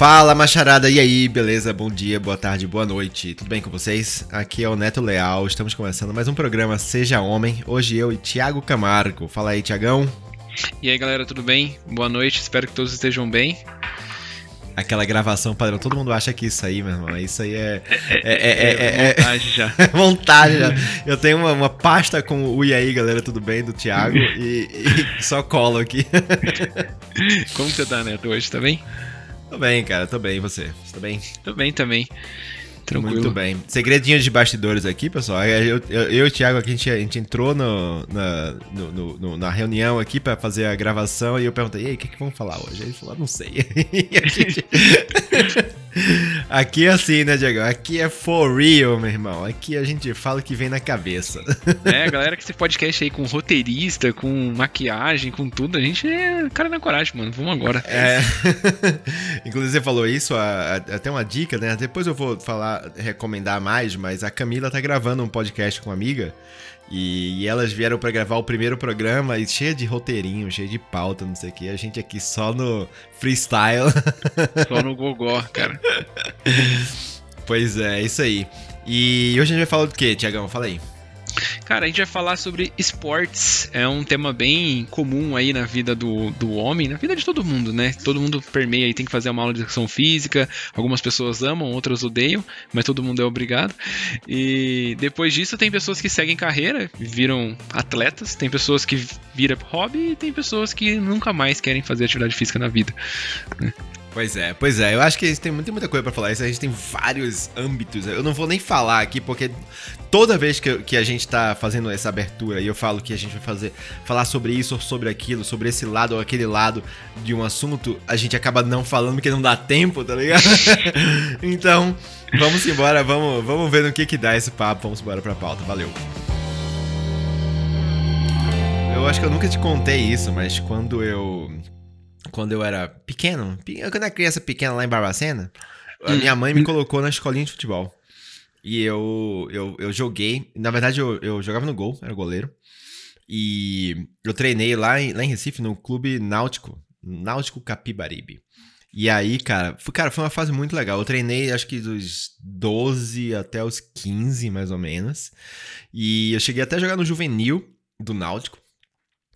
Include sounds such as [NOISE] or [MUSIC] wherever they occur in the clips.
Fala, macharada, e aí, beleza? Bom dia, boa tarde, boa noite, tudo bem com vocês? Aqui é o Neto Leal, estamos começando mais um programa Seja Homem. Hoje eu e Thiago Camargo. Fala aí, Tiagão. E aí, galera, tudo bem? Boa noite, espero que todos estejam bem. Aquela gravação padrão, todo mundo acha que isso aí, meu irmão, isso aí é. É, é, é, é montagem já. [LAUGHS] montagem já. Eu tenho uma, uma, pasta com o E aí, galera, tudo bem? Do Thiago e, e só colo aqui. [LAUGHS] Como você tá, Neto, hoje? Tá bem? Tô bem, cara, tô bem. E você? Você tá bem? Tô bem também. Tranquilo. Muito bem. Segredinhos de bastidores aqui, pessoal. Eu, eu, eu e o Thiago aqui, a gente, a gente entrou no, na, no, no, na reunião aqui pra fazer a gravação e eu perguntei, e aí, o que, que vamos falar hoje? Ele falou, não sei. [LAUGHS] Gente... [LAUGHS] Aqui é assim, né, Diego? Aqui é for real, meu irmão. Aqui a gente fala o que vem na cabeça. É, galera que esse podcast aí com roteirista, com maquiagem, com tudo, a gente é cara na coragem, mano. Vamos agora. É. [LAUGHS] Inclusive, você falou isso, até uma dica, né? Depois eu vou falar, recomendar mais, mas a Camila tá gravando um podcast com uma amiga. E, e, elas vieram para gravar o primeiro programa e cheia de roteirinho, cheia de pauta, não sei o que. A gente aqui só no freestyle. [LAUGHS] Só no gogó, cara. pois é, é isso aí. E hoje a gente vai falar do que, Tiagão? Fala aí. Cara, a gente vai falar sobre esportes. É um tema bem comum aí na vida do, do homem, na vida de todo mundo, né? Todo mundo permeia e tem que fazer uma aula de educação física. Algumas pessoas amam, outras odeiam, mas todo mundo é obrigado. E depois disso, tem pessoas que seguem carreira, viram atletas, tem pessoas que viram hobby e tem pessoas que nunca mais querem fazer atividade física na vida. Né? Pois é, pois é. Eu acho que tem muita, muita coisa para falar. Isso a gente tem vários âmbitos. Eu não vou nem falar aqui, porque toda vez que, que a gente tá fazendo essa abertura e eu falo que a gente vai fazer falar sobre isso ou sobre aquilo, sobre esse lado ou aquele lado de um assunto, a gente acaba não falando porque não dá tempo, tá ligado? [LAUGHS] então, vamos embora, vamos, vamos ver no que que dá esse papo. Vamos embora pra pauta. Valeu. Eu acho que eu nunca te contei isso, mas quando eu quando eu era pequeno, quando eu era criança pequena lá em Barbacena, a minha mãe me colocou na escolinha de futebol. E eu, eu, eu joguei. Na verdade, eu, eu jogava no gol, era goleiro. E eu treinei lá em, lá em Recife, no clube náutico, Náutico Capibaribe. E aí, cara, foi, cara, foi uma fase muito legal. Eu treinei acho que dos 12 até os 15, mais ou menos. E eu cheguei até a jogar no juvenil do Náutico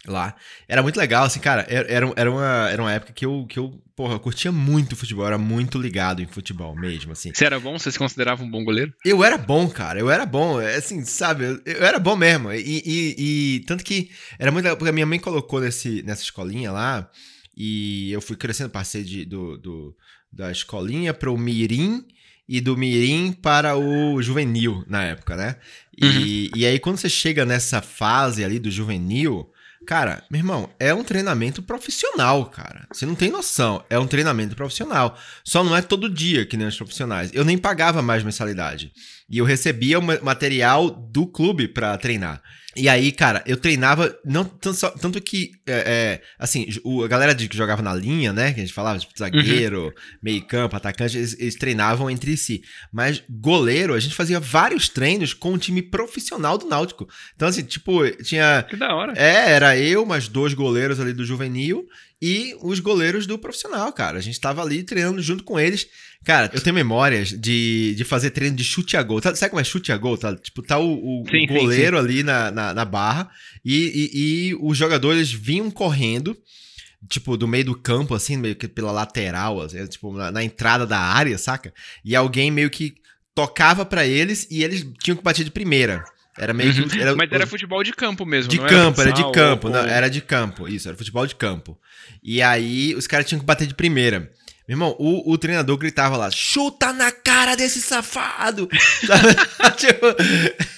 lá. Era muito legal, assim, cara, era, era, uma, era uma época que eu, que eu, porra, eu curtia muito futebol, era muito ligado em futebol mesmo, assim. Você era bom? Você se considerava um bom goleiro? Eu era bom, cara, eu era bom, é, assim, sabe, eu, eu era bom mesmo, e, e, e, tanto que era muito legal, porque a minha mãe colocou nesse, nessa escolinha lá, e eu fui crescendo, passei de, do, do da escolinha pro mirim, e do mirim para o juvenil na época, né? E, uhum. e aí quando você chega nessa fase ali do juvenil, Cara, meu irmão, é um treinamento profissional, cara. Você não tem noção. É um treinamento profissional. Só não é todo dia que nem os profissionais. Eu nem pagava mais mensalidade. E eu recebia o material do clube para treinar. E aí, cara, eu treinava, não tanto, tanto que, é, é, assim, o, a galera de, que jogava na linha, né, que a gente falava, tipo, zagueiro, uhum. meio campo, atacante, eles, eles, treinavam entre si. Mas goleiro, a gente fazia vários treinos com um time profissional do Náutico. Então, assim, tipo, tinha... Que da hora. É, era eu, mais dois goleiros ali do juvenil e os goleiros do profissional, cara. A gente tava ali treinando junto com eles. Cara, eu tenho memórias de, de fazer treino de chute a gol. Tá, sabe como é chute a gol? Tá, tipo, tá o, o, sim, goleiro sim, sim. ali na, na, na barra e, e, e, os jogadores vinham correndo, tipo, do meio do campo, assim, meio que pela lateral, assim, tipo, na, na entrada da área, saca? E alguém meio que tocava para eles e eles tinham que bater de primeira. Era meio uhum. que. Era, Mas era futebol de campo mesmo, De campo, era, era de campo. Ou... Não, era de campo, isso, era futebol de campo. E aí os caras tinham que bater de primeira. Meu irmão, o, o treinador gritava lá: chuta na cara desse safado! [LAUGHS] [LAUGHS] tipo,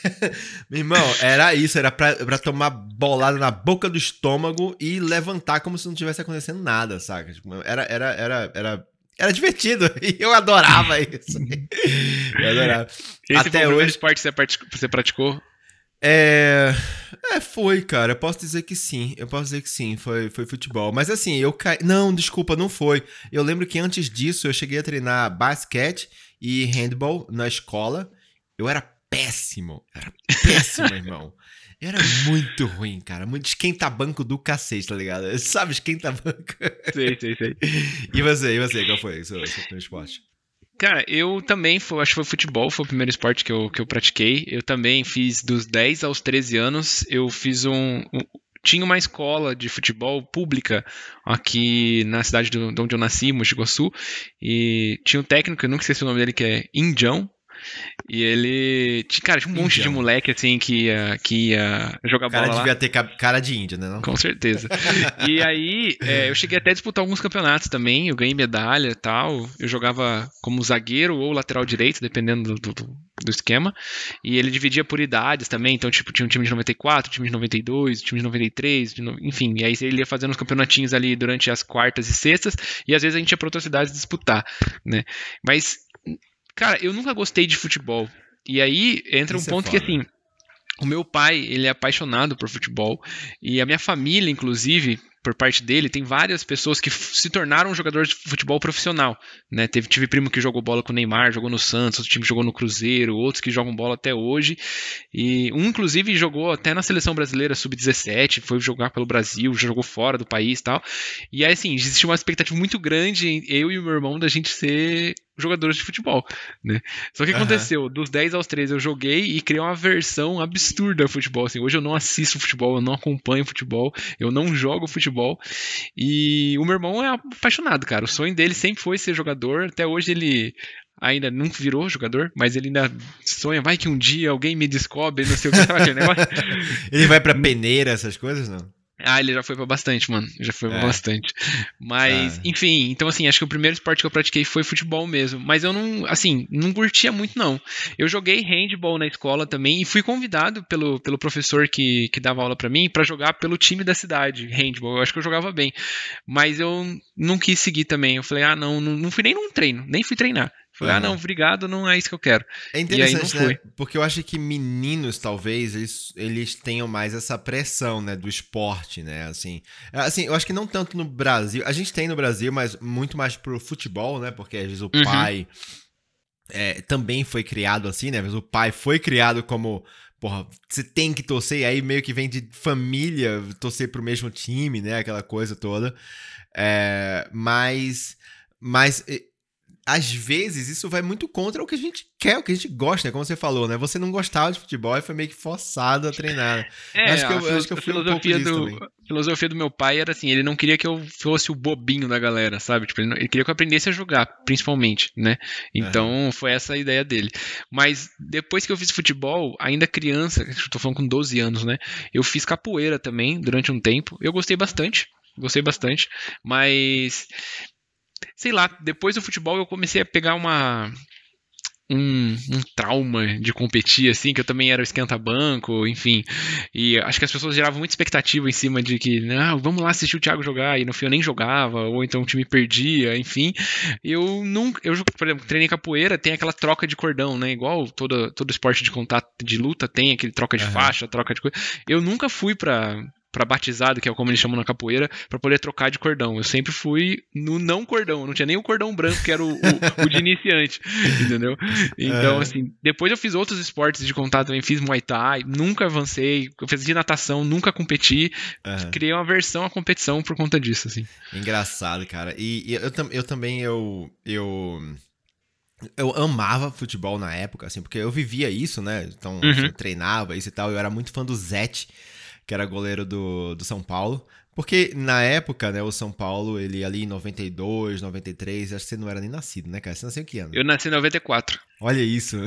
[LAUGHS] meu irmão, era isso, era pra, pra tomar bolada na boca do estômago e levantar como se não tivesse acontecendo nada, saca? Tipo, era, era, era, era, era divertido [LAUGHS] e eu adorava [LAUGHS] isso. eu adorava. Esse Até foi o hoje... esporte que você praticou? É. É, foi, cara. Eu posso dizer que sim. Eu posso dizer que sim. Foi, foi futebol. Mas assim, eu caí. Não, desculpa, não foi. Eu lembro que antes disso eu cheguei a treinar basquete e handball na escola. Eu era péssimo. Eu era péssimo, [LAUGHS] irmão. Era muito ruim, cara. Muito esquenta-banco do cacete, tá ligado? [LAUGHS] Sabe, esquenta-banco? Sei, sei, sei. E você, e você, qual foi o seu, seu primeiro esporte? Cara, eu também, foi, acho que foi futebol, foi o primeiro esporte que eu, que eu pratiquei. Eu também fiz dos 10 aos 13 anos, eu fiz um, um tinha uma escola de futebol pública aqui na cidade de onde eu nasci, Mogi Guaçu, e tinha um técnico, eu nunca esqueci o nome dele, que é Indião, e ele. Cara, tinha um monte de moleque assim que ia, que ia jogar bola. O cara devia ter cara de índio, né? Não? Com certeza. e aí, é, eu cheguei até a disputar alguns campeonatos também. Eu ganhei medalha e tal. Eu jogava como zagueiro ou lateral direito, dependendo do, do, do esquema. E ele dividia por idades também. Então, tipo, tinha um time de 94, time de 92, time de 93, de no... enfim. E aí ele ia fazendo uns campeonatinhos ali durante as quartas e sextas. E às vezes a gente ia para outras cidades disputar, né? Mas Cara, eu nunca gostei de futebol. E aí entra Isso um é ponto é que assim, o meu pai, ele é apaixonado por futebol e a minha família, inclusive, por parte dele, tem várias pessoas que se tornaram jogadores de futebol profissional. Né? Teve, tive primo que jogou bola com o Neymar, jogou no Santos, outro time jogou no Cruzeiro, outros que jogam bola até hoje. E um, inclusive, jogou até na seleção brasileira sub-17, foi jogar pelo Brasil, jogou fora do país e tal. E aí, assim, existe uma expectativa muito grande, eu e o meu irmão, da gente ser jogadores de futebol, né? Só que uhum. aconteceu, dos 10 aos 13 eu joguei e criei uma versão absurda do futebol, assim, hoje eu não assisto futebol, eu não acompanho futebol, eu não jogo futebol, e o meu irmão é apaixonado, cara, o sonho dele sempre foi ser jogador, até hoje ele ainda nunca virou jogador, mas ele ainda sonha, vai que um dia alguém me descobre, não sei o que, sabe aquele negócio? [LAUGHS] ele vai pra peneira, essas coisas, não? Ah, ele já foi pra bastante, mano. Já foi pra é. bastante. Mas, ah. enfim, então assim, acho que o primeiro esporte que eu pratiquei foi futebol mesmo. Mas eu não, assim, não curtia muito, não. Eu joguei handball na escola também e fui convidado pelo, pelo professor que, que dava aula para mim para jogar pelo time da cidade, handball. Eu acho que eu jogava bem. Mas eu não quis seguir também. Eu falei, ah, não, não, não fui nem num treino, nem fui treinar. Falei, uhum. ah, não, obrigado, não é isso que eu quero. É interessante, né? Porque eu acho que meninos, talvez, eles, eles tenham mais essa pressão, né, do esporte, né, assim. Assim, eu acho que não tanto no Brasil. A gente tem no Brasil, mas muito mais pro futebol, né, porque às vezes o uhum. pai é, também foi criado assim, né, às vezes o pai foi criado como porra, você tem que torcer, e aí meio que vem de família torcer pro mesmo time, né? Aquela coisa toda. É, mas. Mas às vezes isso vai muito contra o que a gente quer, o que a gente gosta, né? Como você falou, né? Você não gostava de futebol e foi meio que forçado a treinar. É, acho que eu, acho que eu fui filosofia um do, A filosofia do meu pai era assim, ele não queria que eu fosse o bobinho da galera, sabe? Tipo, ele, não, ele queria que eu aprendesse a jogar, principalmente, né? Então, foi essa a ideia dele. Mas depois que eu fiz futebol, ainda criança, tô falando com 12 anos, né? Eu fiz capoeira também durante um tempo. Eu gostei bastante, gostei bastante, mas sei lá, depois do futebol eu comecei a pegar uma. Um, um, trauma de competir, assim, que eu também era esquenta-banco, enfim. E acho que as pessoas geravam muita expectativa em cima de que, não, vamos lá assistir o Thiago jogar, e no fim eu nem jogava, ou então o time perdia, enfim. Eu nunca, eu, por exemplo, treinei capoeira, tem aquela troca de cordão, né? Igual todo, todo esporte de contato de luta tem aquele troca de uhum. faixa, troca de coisa. Eu nunca fui pra, para batizado, que é como eles chamam na capoeira, para poder trocar de cordão. Eu sempre fui no não cordão, não tinha nem o cordão branco, que era o, o, o de iniciante, [LAUGHS] entendeu? Então, é. assim, depois eu fiz outros esportes de contato também, fiz Muay Thai, nunca avancei, eu fiz de natação, nunca competi, é. criei uma versão à competição por conta disso, assim. Engraçado, cara. E, e eu, eu também, eu... eu eu amava futebol na época, assim, porque eu vivia isso, né? Então, uhum. assim, eu treinava isso e tal. Eu era muito fã do Zete, que era goleiro do, do São Paulo. Porque na época, né, o São Paulo, ele ali em 92, 93, acho que você não era nem nascido, né, cara? Você nasceu em que ano? Eu nasci em 94. Olha isso.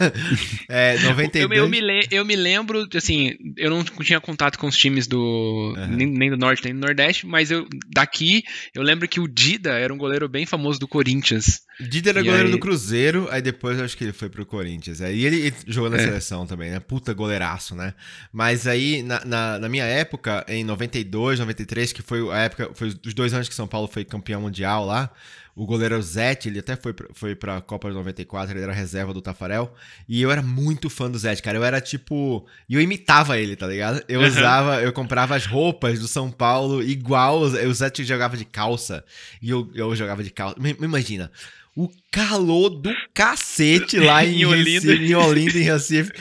[LAUGHS] é, 92. Eu, eu, me, eu me lembro, assim, eu não tinha contato com os times do. Uhum. Nem, nem, do Norte, nem do Nordeste, mas eu daqui, eu lembro que o Dida era um goleiro bem famoso do Corinthians. Dida era e goleiro aí... do Cruzeiro, aí depois eu acho que ele foi pro Corinthians. Aí ele, ele jogou na é. seleção também, né? Puta goleiraço, né? Mas aí, na, na, na, minha época, em 92, 93, que foi a época, foi os dois anos que São Paulo foi campeão mundial lá o goleiro Zete, ele até foi, foi pra Copa de 94, ele era reserva do Tafarel. E eu era muito fã do Zete, cara. Eu era tipo. E eu imitava ele, tá ligado? Eu usava, eu comprava as roupas do São Paulo igual. O Zete jogava de calça. E eu, eu jogava de calça. Imagina o calor do cacete lá [LAUGHS] em, em Olinda. Recife, em Olinda, em Recife.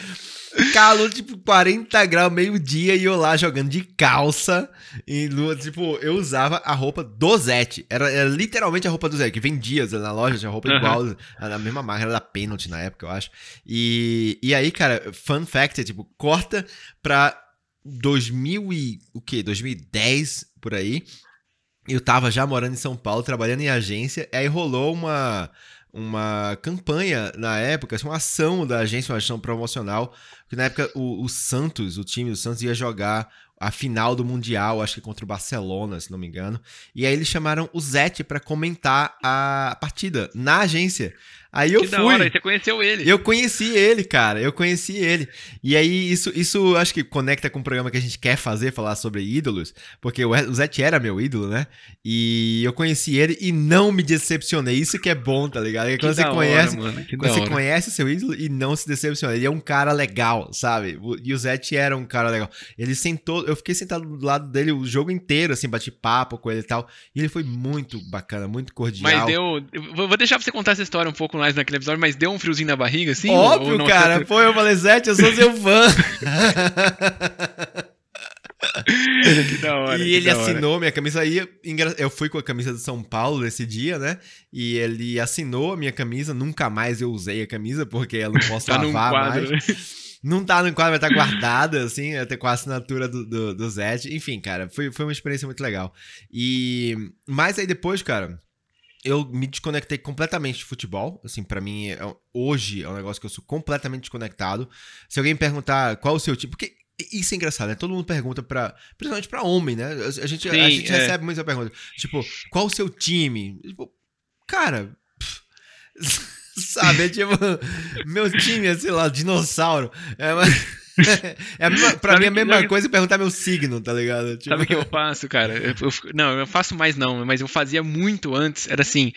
Calor, tipo, 40 graus, meio-dia, e eu lá jogando de calça. E, tipo, eu usava a roupa do Zete. Era, era literalmente a roupa do Zete, que vendia na loja, tinha roupa uhum. igual, a mesma marca, era da Penalty na época, eu acho. E, e aí, cara, fun fact, é, tipo, corta pra 2000 e... o quê? 2010, por aí. Eu tava já morando em São Paulo, trabalhando em agência, aí rolou uma uma campanha na época, uma ação da agência, uma ação promocional, que na época o, o, Santos, o time do Santos ia jogar a final do Mundial, acho que contra o Barcelona, se não me engano. E aí eles chamaram o Zete para comentar a partida na agência. Aí eu que fui. Da hora, você conheceu ele. Eu conheci ele, cara. Eu conheci ele. E aí, isso, isso acho que conecta com o programa que a gente quer fazer, falar sobre ídolos. Porque o Zete era meu ídolo, né? E eu conheci ele e não me decepcionei. Isso que é bom, tá ligado? É quando você conhece. Hora, quando você conhece seu ídolo e não se decepciona. Ele é um cara legal, sabe? E o Zete era um cara legal. Ele sentou. Eu fiquei sentado do lado dele o jogo inteiro, assim, bati papo com ele e tal. E ele foi muito bacana, muito cordial. Mas deu. Vou deixar você contar essa história um pouco mais naquele episódio, mas deu um friozinho na barriga, assim? Óbvio, não, cara. Você... Pô, eu falei, Zete, eu sou seu fã. [LAUGHS] que da hora. E ele assinou minha camisa aí. Eu fui com a camisa de São Paulo nesse dia, né? E ele assinou a minha camisa. Nunca mais eu usei a camisa, porque ela não [LAUGHS] posso tá lavar mais. Né? Não tá no quadro, vai estar tá guardada, assim, até com a assinatura do, do, do Zed. Enfim, cara, foi, foi uma experiência muito legal. E. Mas aí depois, cara eu me desconectei completamente de futebol. Assim, para mim, é, hoje é um negócio que eu sou completamente desconectado. Se alguém perguntar qual o seu tipo. Porque isso é engraçado, né? Todo mundo pergunta para Principalmente pra homem, né? A gente, Sim, a gente é. recebe muita pergunta. Tipo, qual o seu time? Tipo, cara. [LAUGHS] sabe? É tipo. meu time é, sei lá, dinossauro. É, mas. É a mesma, pra sabe mim é a mesma que, coisa perguntar meu signo, tá ligado? Tipo... Sabe o que eu [LAUGHS] faço, cara? Eu, eu, não, eu faço mais não, mas eu fazia muito antes. Era assim.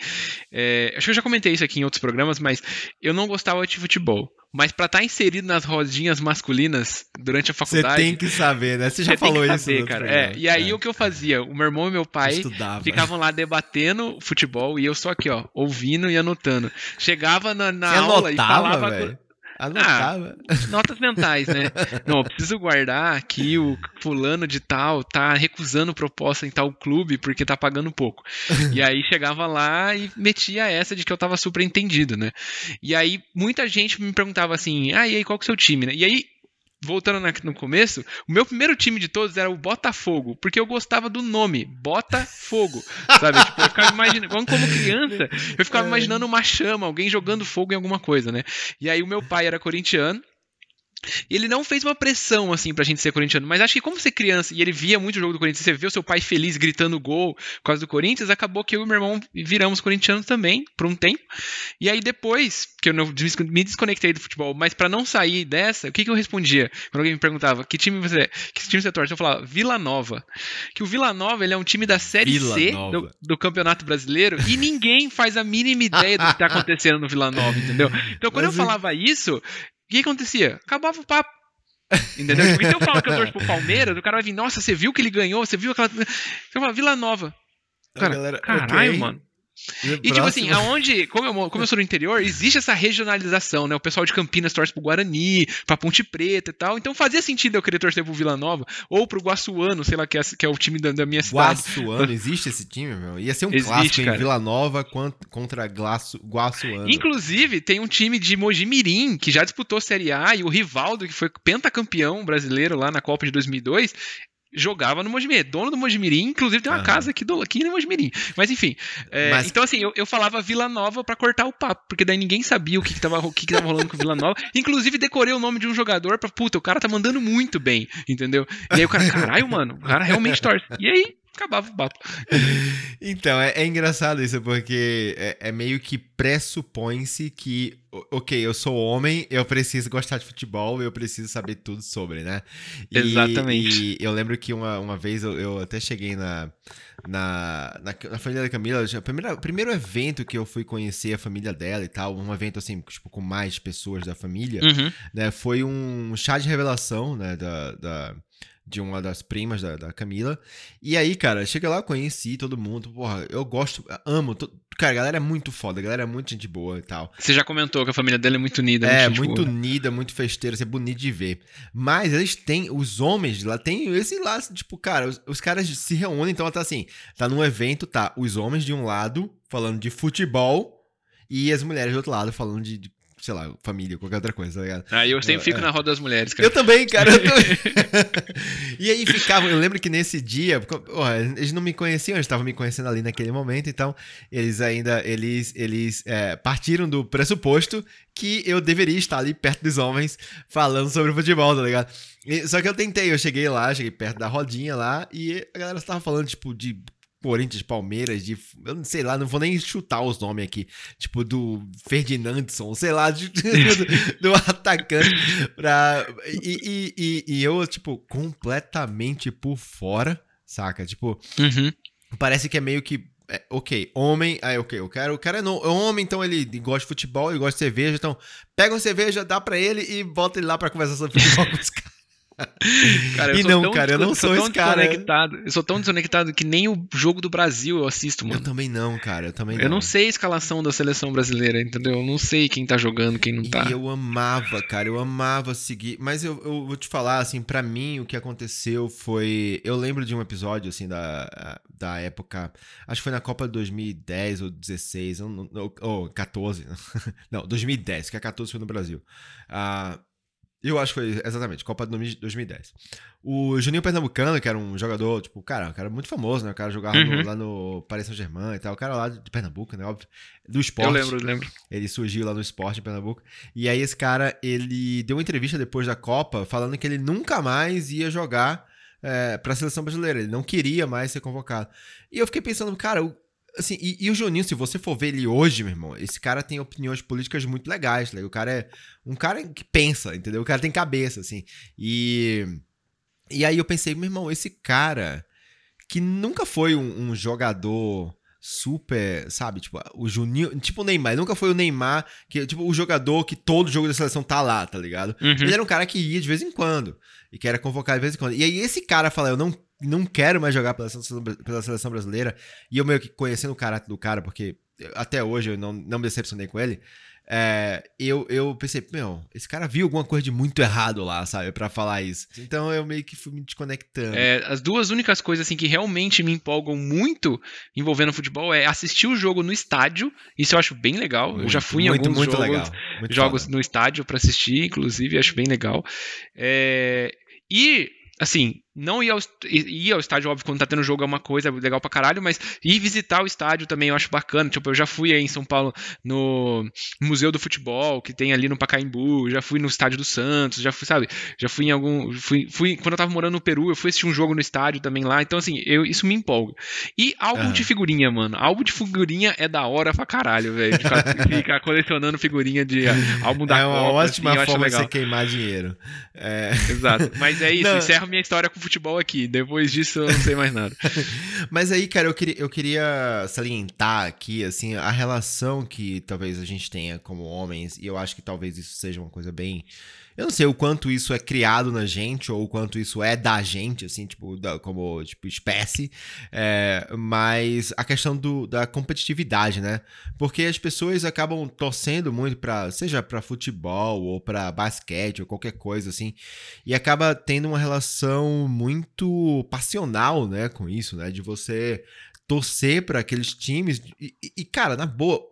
É, acho que eu já comentei isso aqui em outros programas, mas eu não gostava de futebol. Mas pra estar tá inserido nas rodinhas masculinas durante a faculdade. Você tem que saber, né? Você já falou saber, isso. cara. É, e aí é. o que eu fazia? O meu irmão e meu pai Estudava. ficavam lá debatendo futebol e eu só aqui, ó, ouvindo e anotando. Chegava na, na aula anotava, e falava. Véio? Anotava. Ah, notas mentais, né? Não, eu preciso guardar que o fulano de tal tá recusando proposta em tal clube porque tá pagando pouco. E aí chegava lá e metia essa de que eu tava super entendido, né? E aí muita gente me perguntava assim: ah, e aí qual que é o seu time, né? E aí voltando no começo, o meu primeiro time de todos era o Botafogo, porque eu gostava do nome, Botafogo, [LAUGHS] sabe? tipo, eu ficava imaginando, como criança, eu ficava é. imaginando uma chama, alguém jogando fogo em alguma coisa, né? E aí o meu pai era corintiano, ele não fez uma pressão, assim, pra gente ser corintiano, mas acho que como você é criança e ele via muito o jogo do Corinthians, você vê o seu pai feliz gritando gol por causa do Corinthians, acabou que eu e meu irmão viramos corintianos também, por um tempo. E aí depois, que eu me desconectei do futebol, mas para não sair dessa, o que, que eu respondia? Quando alguém me perguntava, que time você é? Que time você torce? Eu falava, Vila Nova. Que o Vila Nova, ele é um time da Série Vila C do, do, Campeonato Brasileiro e ninguém faz a mínima ideia do que tá acontecendo no Vila Nova, entendeu? Então quando mas eu falava isso, o que acontecia? Acabava o papo. Entendeu? Se eu falo que eu torço pro Palmeiras, o cara vai vir, nossa, você viu que ele ganhou? Você viu aquela. Você fala, Vila Nova. Cara, galera, caralho, okay. mano. E, tipo assim, aonde, como eu, como eu sou do interior, existe essa regionalização, né? O pessoal de Campinas torce pro Guarani, pra Ponte Preta e tal. Então fazia sentido eu querer torcer pro Vila Nova ou pro Guaçuano, sei lá, que é, que é o time da, da minha cidade. Guaçuano, existe esse time, meu? Ia ser um existe, clássico cara. em Vila Nova contra Glaço, Guaçuano. Inclusive, tem um time de Mojimirim que já disputou Série A e o Rivaldo, que foi pentacampeão brasileiro lá na Copa de 2002, jogava no Mojimirim, é dono do Mojimirim, inclusive tem uma uhum. casa aqui, do, aqui no Mojimirim. Mas enfim, é, Mas... então assim, eu, eu falava Vila Nova para cortar o papo, porque daí ninguém sabia o que, que, tava, o que, que tava rolando com Vila Nova. Inclusive decorei o nome de um jogador pra, puta, o cara tá mandando muito bem, entendeu? E aí o cara, caralho, mano, o cara realmente torce. E aí, acabava o papo. [LAUGHS] Então, é, é, engraçado isso, porque é, é meio que pressupõe-se que, ok, eu sou homem, eu preciso gostar de futebol, eu preciso saber tudo sobre, né? E, Exatamente. E eu lembro que uma, uma vez eu, eu até cheguei na, na, na, na, família da Camila, o primeiro, primeiro evento que eu fui conhecer a família dela e tal, um evento assim, tipo, com mais pessoas da família, uhum. né? Foi um chá de revelação, né, da, da de uma das primas da, da Camila. E aí, cara, chega lá, conheci todo mundo. Porra, eu gosto, amo. To... Cara, a galera é muito foda, a galera é muito gente boa e tal. Você já comentou que a família dela é muito unida. É, muito boa. unida, muito festeira, é bonito de ver. Mas eles têm, os homens lá têm esse laço, tipo, cara, os, os caras se reúnem, então tá assim, tá num evento, tá os homens de um lado falando de futebol e as mulheres do outro lado falando de, de sei lá, família, qualquer outra coisa, tá ligado? Ah, eu sempre fico é. na roda das mulheres, cara. Eu também, cara. Eu também. [LAUGHS] e aí ficava, eu lembro que nesse dia, porra, eles não me conheciam, eles estavam me conhecendo ali naquele momento, então eles ainda, eles, eles é, partiram do pressuposto que eu deveria estar ali perto dos homens falando sobre futebol, tá ligado? E, só que eu tentei, eu cheguei lá, cheguei perto da rodinha lá e a galera estava falando, tipo, de Corinthians, Palmeiras, de. Eu não sei lá, não vou nem chutar os nomes aqui. Tipo, do Ferdinandson, sei lá, de, [LAUGHS] do, do, atacante. Pra, e, e, e, e, eu, tipo, completamente por fora, saca? Tipo, uhum. parece que é meio que. É, ok, homem, aí ok, eu quero, o cara é, no, é homem, então ele gosta de futebol, ele gosta de cerveja, então pega uma cerveja, dá pra ele e bota ele lá pra conversar sobre futebol com os caras. Cara, e não, cara, eu não sou, esse cara. Eu sou tão desconectado que nem o jogo do Brasil eu assisto, mano. Eu também não, cara. Eu também não. Eu não sei a escalação da seleção brasileira, entendeu? Eu não sei quem tá jogando, quem não tá. E eu amava, cara. Eu amava seguir. Mas eu, eu vou te falar, assim, para mim o que aconteceu foi. Eu lembro de um episódio, assim, da, da época. Acho que foi na Copa de 2010 ou 16, ou, ou 14. [LAUGHS] Não, 2010, que a 14 foi no Brasil. Ah. Uh, eu acho que foi, exatamente, Copa de 2010. O Juninho Pernambucano, que era um jogador, tipo, cara, um cara muito famoso, né? O cara jogava uhum. no, lá no Paris Saint-Germain e tal. O cara lá de Pernambuco, né? Óbvio. Do esporte. Eu lembro, eu lembro. Ele surgiu lá no esporte em Pernambuco. E aí esse cara, ele deu uma entrevista depois da Copa falando que ele nunca mais ia jogar é, para a seleção brasileira. Ele não queria mais ser convocado. E eu fiquei pensando, cara, o Assim, e, e, o Juninho, se você for ver ele hoje, meu irmão, esse cara tem opiniões políticas muito legais, tá? O cara é um cara que pensa, entendeu? O cara tem cabeça, assim. E, e aí eu pensei, meu irmão, esse cara que nunca foi um, um jogador super, sabe? Tipo, o Juninho, tipo o Neymar, nunca foi o Neymar, que tipo o jogador que todo jogo da seleção tá lá, tá ligado? Uhum. Ele era um cara que ia de vez em quando e que era convocado de vez em quando. E aí esse cara fala, eu não não quero mais jogar pela seleção, pela seleção brasileira. E eu meio que conhecendo o caráter do cara, porque até hoje eu não, não me decepcionei com ele. É, eu, eu pensei, meu, esse cara viu alguma coisa de muito errado lá, sabe, para falar isso. Então eu meio que fui me desconectando. É, as duas únicas coisas assim que realmente me empolgam muito envolvendo futebol é assistir o jogo no estádio. Isso eu acho bem legal. Muito, eu já fui em muito, alguns muito jogos, legal. jogos no estádio para assistir, inclusive, acho bem legal. É, e assim, não ir ao, ir ao estádio, óbvio, quando tá tendo jogo é uma coisa legal pra caralho, mas ir visitar o estádio também eu acho bacana. Tipo, eu já fui aí em São Paulo no Museu do Futebol, que tem ali no Pacaembu, já fui no estádio do Santos, já fui, sabe? Já fui em algum. Fui, fui quando eu tava morando no Peru, eu fui assistir um jogo no estádio também lá. Então, assim, eu, isso me empolga. E álbum de figurinha, mano. Álbum de figurinha é da hora pra caralho, velho. Ficar, ficar, colecionando figurinha de álbum da É uma Copa, ótima assim, forma de você queimar dinheiro. É... Exato. Mas é isso, Não. encerro minha história com futebol aqui. Depois disso eu não sei mais nada. [LAUGHS] Mas aí, cara, eu queria, eu queria salientar aqui, assim, a relação que talvez a gente tenha como homens, e eu acho que talvez isso seja uma coisa bem eu não sei o quanto isso é criado na gente ou o quanto isso é da gente, assim, tipo, da, como tipo, espécie, é, mas a questão do, da competitividade, né? Porque as pessoas acabam torcendo muito para, seja para futebol ou para basquete ou qualquer coisa assim, e acaba tendo uma relação muito passional, né, com isso, né? De você torcer para aqueles times e, e, cara, na boa,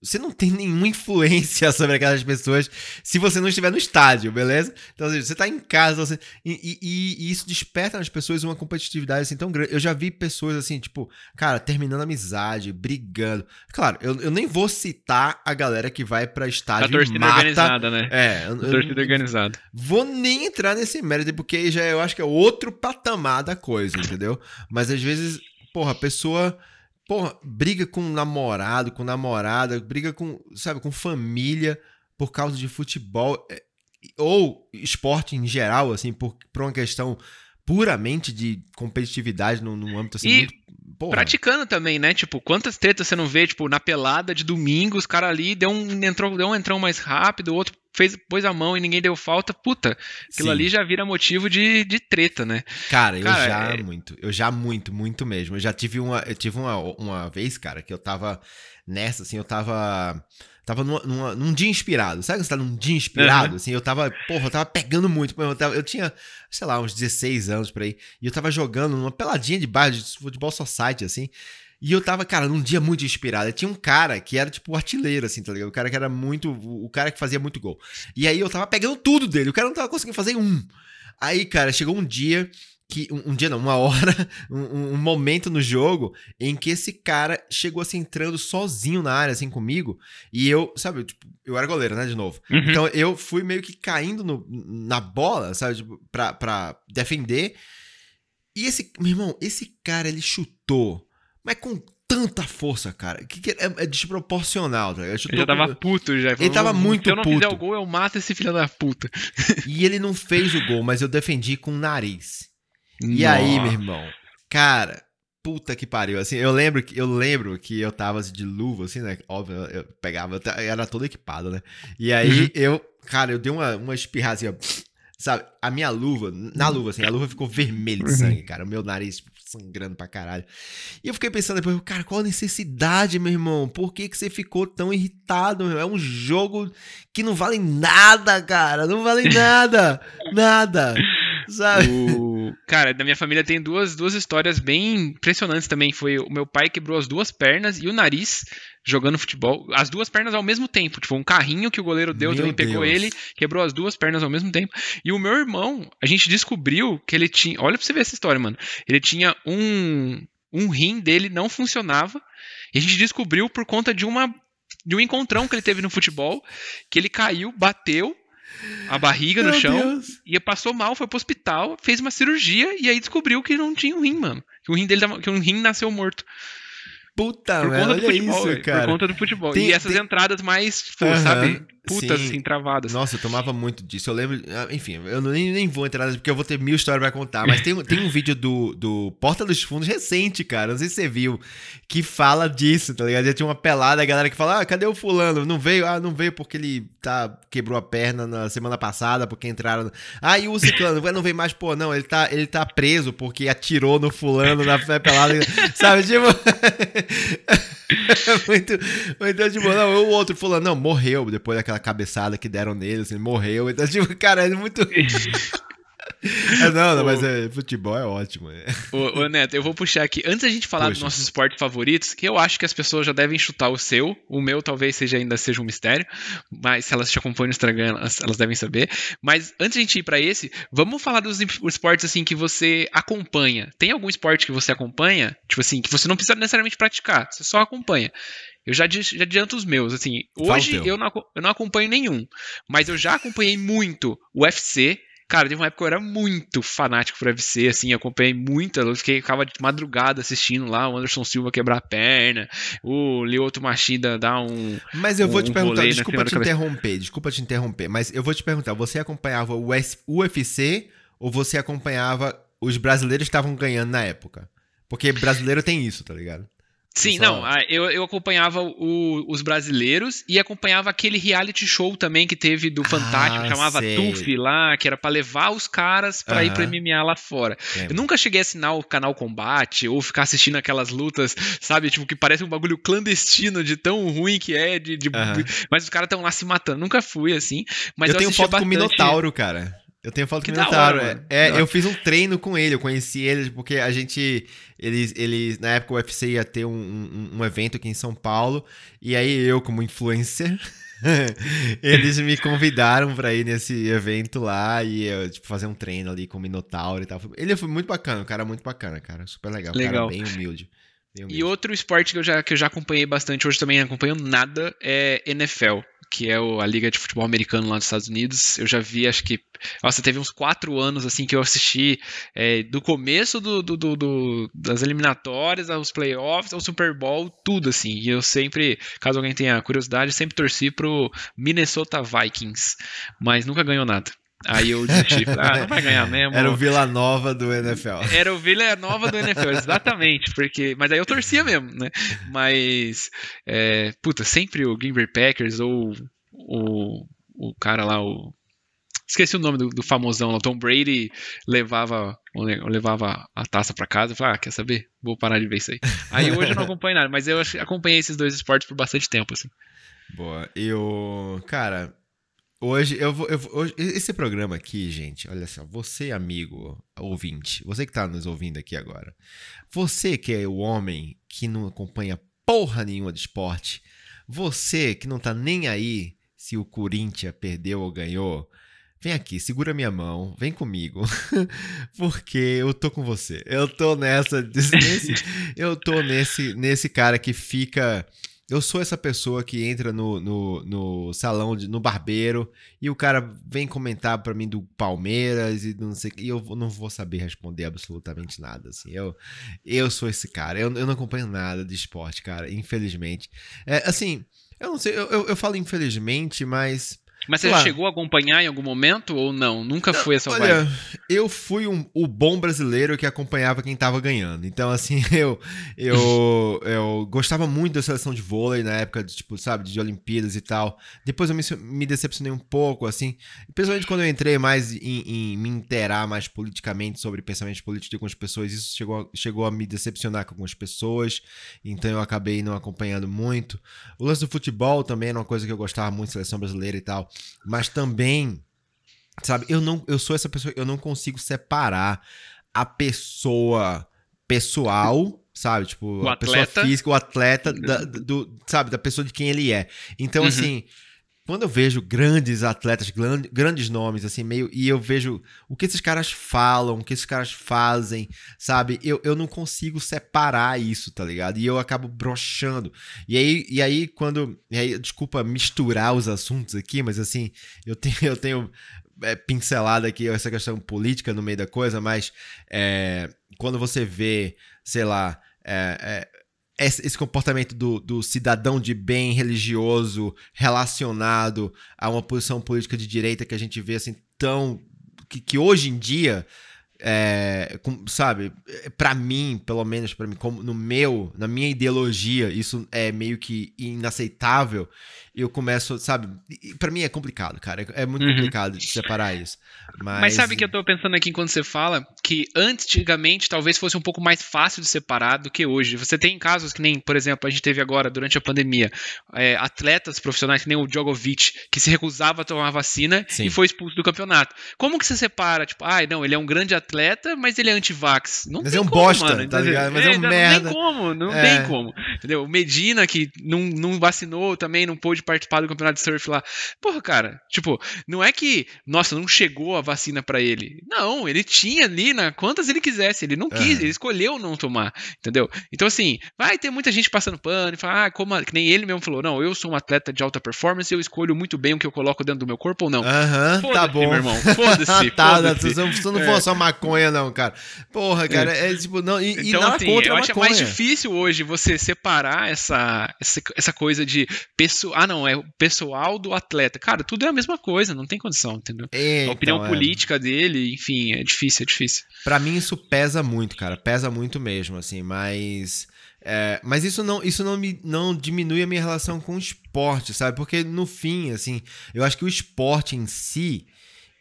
você não tem nenhuma influência [LAUGHS] sobre aquelas pessoas se você não estiver no estádio, beleza? Então, assim, você tá em casa, você... E, e, e, isso desperta nas pessoas uma competitividade assim tão grande. Eu já vi pessoas assim, tipo, cara, terminando amizade, brigando. Claro, eu, eu nem vou citar a galera que vai pra estádio a torcida mata. organizada, né? É. A torcida organizada. Vou nem entrar nesse mérito, porque já eu acho que é outro patamar da coisa, entendeu? Mas às vezes, porra, a pessoa porra, briga com namorado, com namorada, briga com, sabe, com família por causa de futebol é, ou esporte em geral, assim, por, por uma questão puramente de competitividade num, num âmbito assim, e, muito Porra. praticando também, né? Tipo, quantas tretas você não vê, tipo, na pelada de domingo, os caras ali deu um, entrou, deu um entrão mais rápido, o outro fez, pôs a mão e ninguém deu falta. Puta, aquilo Sim. ali já vira motivo de, de treta, né? Cara, eu Cara, já é- muito. Eu já muito, muito mesmo. Eu já tive uma. Eu tive uma, uma vez, cara, que eu tava nessa, assim, eu tava. Tava numa- numa- num dia inspirado. Sabe quando você tá num dia inspirado? Aham. Assim, eu tava, porra, eu tava pegando muito. Eu, tava- eu tinha, sei lá, uns 16 anos por aí. E eu tava jogando numa peladinha de bairro de futebol society, assim. E eu tava, cara, num dia muito inspirado. E tinha um cara que era, tipo, artilheiro, assim, tá ligado? O cara que era muito. O cara que fazia muito gol. E aí eu tava pegando tudo dele. O cara não tava conseguindo fazer um. Aí, cara, chegou um dia que. Um, um dia não, uma [LAUGHS] hora, um, um- momento no jogo em que esse cara chegou assim, entrando sozinho na área, assim, comigo. E eu, sabe, tipo, eu era goleiro, né, de novo. Uhum. Então eu fui meio que caindo no- na bola, sabe, tipo, pra, pra defender. E esse, meu irmão, esse cara, ele chutou, mas com tanta força, cara, que, que é, é desproporcional, tá? Ele Eu já tava puto já. Ele tava muito Se eu não fizer puto. o gol, eu mato esse filho da puta. E ele não fez o gol, mas eu defendi com o nariz. E aí, meu irmão, cara, puta que pariu. Assim, eu lembro que eu lembro que eu tava assim, de luva, assim, né? Óbvio, eu pegava, eu era todo equipado, né? E aí Uhum. eu, cara, eu dei uma, uma assim, ó, sabe? A minha luva, na luva, assim, a luva ficou vermelha de Uhum. sangue, cara. O meu nariz tipo, sangrando pra caralho. E eu fiquei pensando depois, cara, qual a necessidade, meu irmão? Por que, que você ficou tão irritado, meu? É um jogo que não vale nada, cara. Não vale nada. [LAUGHS] nada. Sabe? O... Cara, da minha família tem duas, duas histórias bem impressionantes também. Foi o meu pai quebrou as duas pernas e o nariz jogando futebol. As duas pernas ao mesmo tempo. Tipo, um carrinho que o goleiro deu, Meu também pegou Deus. ele, quebrou as duas pernas ao mesmo tempo. E o meu irmão, a gente descobriu que ele tinha. Olha pra você ver essa história, mano. Ele tinha um. Um rim dele não funcionava. E a gente descobriu por conta de uma. De um encontrão que ele teve no futebol, que ele caiu, bateu a barriga no Meu chão, Deus. e passou mal, foi pro hospital, fez uma cirurgia e aí descobriu que não tinha um rim, mano. Que o rim dele que um rim nasceu morto. Puta, Por conta do olha futebol, isso, cara. por conta do futebol. Tem- e essas tem- entradas mais, pô, Aham, sabe, putas sim. assim, travadas. Nossa, eu tomava muito disso. Eu lembro. ah, Enfim, eu nem, nem vou entrar porque eu vou ter mil histórias pra contar. Mas tem, um- tem um vídeo do, do Porta dos Fundos recente, cara. Não sei se você viu. Que fala disso, tá ligado? Já tinha uma pelada, a galera que fala: Ah, cadê o fulano? Não veio? Ah, não veio porque ele tá, quebrou a perna na semana passada, porque entraram. Ah, e o ciclano? Não veio mais, pô, não. Ele tá, ele tá preso porque atirou no fulano na pelada. Sabe, tipo. [LAUGHS] [LAUGHS] muito, muito, tipo, não, o outro fulano, não, morreu depois daquela cabeçada que deram nele, assim, morreu. Então, tipo, cara, é muito. [LAUGHS] É, [LAUGHS] não, não, mas é, futebol é ótimo. é. [LAUGHS] Ô, ô, Neto, eu vou puxar aqui. Antes da gente falar dos Puxa. nossos esportes favoritos, que eu acho que as pessoas já devem chutar o seu. O meu talvez seja ainda seja um mistério, mas se elas te acompanham no Instagram, elas, elas devem saber. Mas antes de a gente ir pra esse, vamos falar dos esportes assim que você acompanha. Tem algum esporte que você acompanha, tipo assim, que você não precisa necessariamente praticar, você só acompanha. Eu já, já adianto os meus, assim. Hoje eu não, eu não acompanho nenhum, mas eu já acompanhei muito o UFC. Cara, teve uma época que eu era muito fanático pro UFC, assim, acompanhei muito, eu fiquei, ficava de madrugada assistindo lá o Anderson Silva quebrar a perna, o Lyoto Machida dar um... Mas eu vou Um te perguntar, desculpa te interromper, desculpa te interromper, mas eu vou te perguntar, você acompanhava o UFC ou você acompanhava os brasileiros que estavam ganhando na época? Porque brasileiro tem isso, tá ligado? Sim, não, a- eu, eu acompanhava o- os brasileiros e acompanhava aquele reality show também que teve do Fantástico, Ah, chamava sei. TUF lá, que era pra levar os caras pra ir Aham. pro MMA lá fora. Eu nunca cheguei a assinar o canal Combate ou ficar assistindo aquelas lutas, sabe? Tipo, que parece um bagulho clandestino de tão ruim que é, de, de- Aham. mas os caras estão lá se matando. Nunca fui assim, mas eu, eu, tenho foto com o bastante- Minotauro, cara. Eu tenho foto Que com o Minotauro. hora, é. É, eu fiz um treino com ele, eu conheci ele, porque a gente. Eles, eles na época o UFC ia ter um, um, um evento aqui em São Paulo, e aí eu, como influencer, [LAUGHS] eles me convidaram pra ir nesse evento lá e eu, tipo, fazer um treino ali com o Minotauro e tal. Ele foi muito bacana, um cara muito bacana, cara. Super legal. Um Legal. cara bem humilde. bem humilde. E outro esporte que eu, já, que eu já acompanhei bastante, hoje também não acompanho nada, é NFL, que é a Liga de Futebol Americano lá dos Estados Unidos. Eu já vi, acho que. Nossa, teve uns quatro anos assim que eu assisti é, do começo do, do- do- do- das eliminatórias, aos playoffs, ao Super Bowl, tudo assim. E eu sempre, caso alguém tenha curiosidade, sempre torci pro Minnesota Vikings, mas nunca ganhou nada. Aí eu desisti, falei, ah, não vai ganhar [LAUGHS] mesmo. Era o Vila Nova do NFL. Era o Vila Nova do NFL, exatamente, porque, mas aí eu torcia mesmo, né? Mas, é, puta, sempre o Green Bay Packers ou o, o cara lá, o Esqueci o nome do, do famosão lá. Tom Brady levava, levava a taça para casa e falava, ah, quer saber? Vou parar de ver isso aí. Aí hoje eu não acompanho nada, mas eu acompanhei esses dois esportes por bastante tempo, assim. Boa. Eu, cara, hoje eu vou, eu vou, esse programa aqui, gente, olha só, você amigo ouvinte, você que tá nos ouvindo aqui agora, você que é o homem que não acompanha porra nenhuma de esporte, você que não tá nem aí se o Corinthians perdeu ou ganhou, Vem aqui, segura minha mão, vem comigo, [LAUGHS] porque eu tô com você. Eu tô nessa, [LAUGHS] nesse, eu tô nesse, nesse cara que fica. Eu sou essa pessoa que entra no, no, no salão, de, no barbeiro, e o cara vem comentar para mim do Palmeiras e não sei, e eu não vou saber responder absolutamente nada. Assim, eu, eu sou esse cara. Eu, eu não acompanho nada de esporte, cara, infelizmente. É, assim, eu não sei, eu, eu, eu falo infelizmente, mas mas você chegou a acompanhar em algum momento ou não? Nunca foi essa Olha, vibe? eu fui um, o bom brasileiro que acompanhava quem tava ganhando. Então, assim, [LAUGHS] eu, eu, eu gostava muito da seleção de vôlei na época, de, tipo, sabe, de Olimpíadas e tal. Depois eu me, me decepcionei um pouco, assim. Principalmente quando eu entrei mais em, em me interar mais politicamente sobre pensamentos políticos de algumas pessoas. Isso chegou, chegou a me decepcionar com algumas pessoas. Então eu acabei não acompanhando muito. O lance do futebol também era uma coisa que eu gostava muito, seleção brasileira e tal. Mas também, sabe, eu não eu sou essa pessoa, eu não consigo separar a pessoa pessoal, sabe, tipo, o a atleta. pessoa física, o atleta da, do, sabe, da pessoa de quem ele é. Então, uhum. assim, quando eu vejo grandes atletas, grandes nomes, assim, meio. E eu vejo o que esses caras falam, o que esses caras fazem, sabe? Eu, eu não consigo separar isso, tá ligado? E eu acabo brochando. E aí, e aí quando. E aí, desculpa misturar os assuntos aqui, mas assim, eu tenho, eu tenho é, pincelada aqui essa questão política no meio da coisa, mas é, quando você vê, sei lá. É, é esse comportamento do, do, cidadão de bem religioso relacionado a uma posição política de direita que a gente vê assim tão que, que hoje em dia é, com, sabe, para mim, pelo menos para mim, como no meu, na minha ideologia, isso é meio que inaceitável. Eu começo, sabe, para mim é complicado, cara, é muito uhum. complicado de separar isso. Mas... Mas sabe que eu tô pensando aqui quando você fala que antigamente talvez fosse um pouco mais fácil de separar do que hoje. Você tem casos que nem, por exemplo, a gente teve agora durante a pandemia, é, atletas profissionais que nem o Djokovic, que se recusava a tomar vacina Sim. e foi expulso do campeonato. Como que você separa? Tipo, ai, ah, não, ele é um grande atleta mas ele é anti-vax. Não mas tem é um como, bosta, mano, tá ligado? Mas é, é um merda. Não tem como, não é. tem como. Entendeu? O Medina, que não, não vacinou também, não pôde participar do campeonato de surf lá. Porra, cara, tipo, não é que, nossa, não chegou a vacina para ele. Não, ele tinha ali na quantas ele quisesse. Ele não quis, ele escolheu não tomar, entendeu? Então, assim, vai ter muita gente passando pano e falar, ah, como, que nem ele mesmo falou, não, eu sou um atleta de alta performance, eu escolho muito bem o que eu coloco dentro do meu corpo ou não. Aham, tá bom. meu irmão, foda-se. [LAUGHS] tá, foda-se. Você não for só maconha, não, cara. Porra, cara, é, é tipo, não, e, então, e assim, eu acho mais difícil hoje você separar essa, essa, essa coisa de pessoal, ah não, é o pessoal do atleta. Cara, tudo é a mesma coisa, não tem condição, entendeu? É, a opinião então, é. política dele, enfim, é difícil, é difícil. Para mim isso pesa muito, cara, pesa muito mesmo, assim, mas é, mas isso não, isso não, me, não diminui a minha relação com o esporte, sabe? Porque no fim, assim, eu acho que o esporte em si,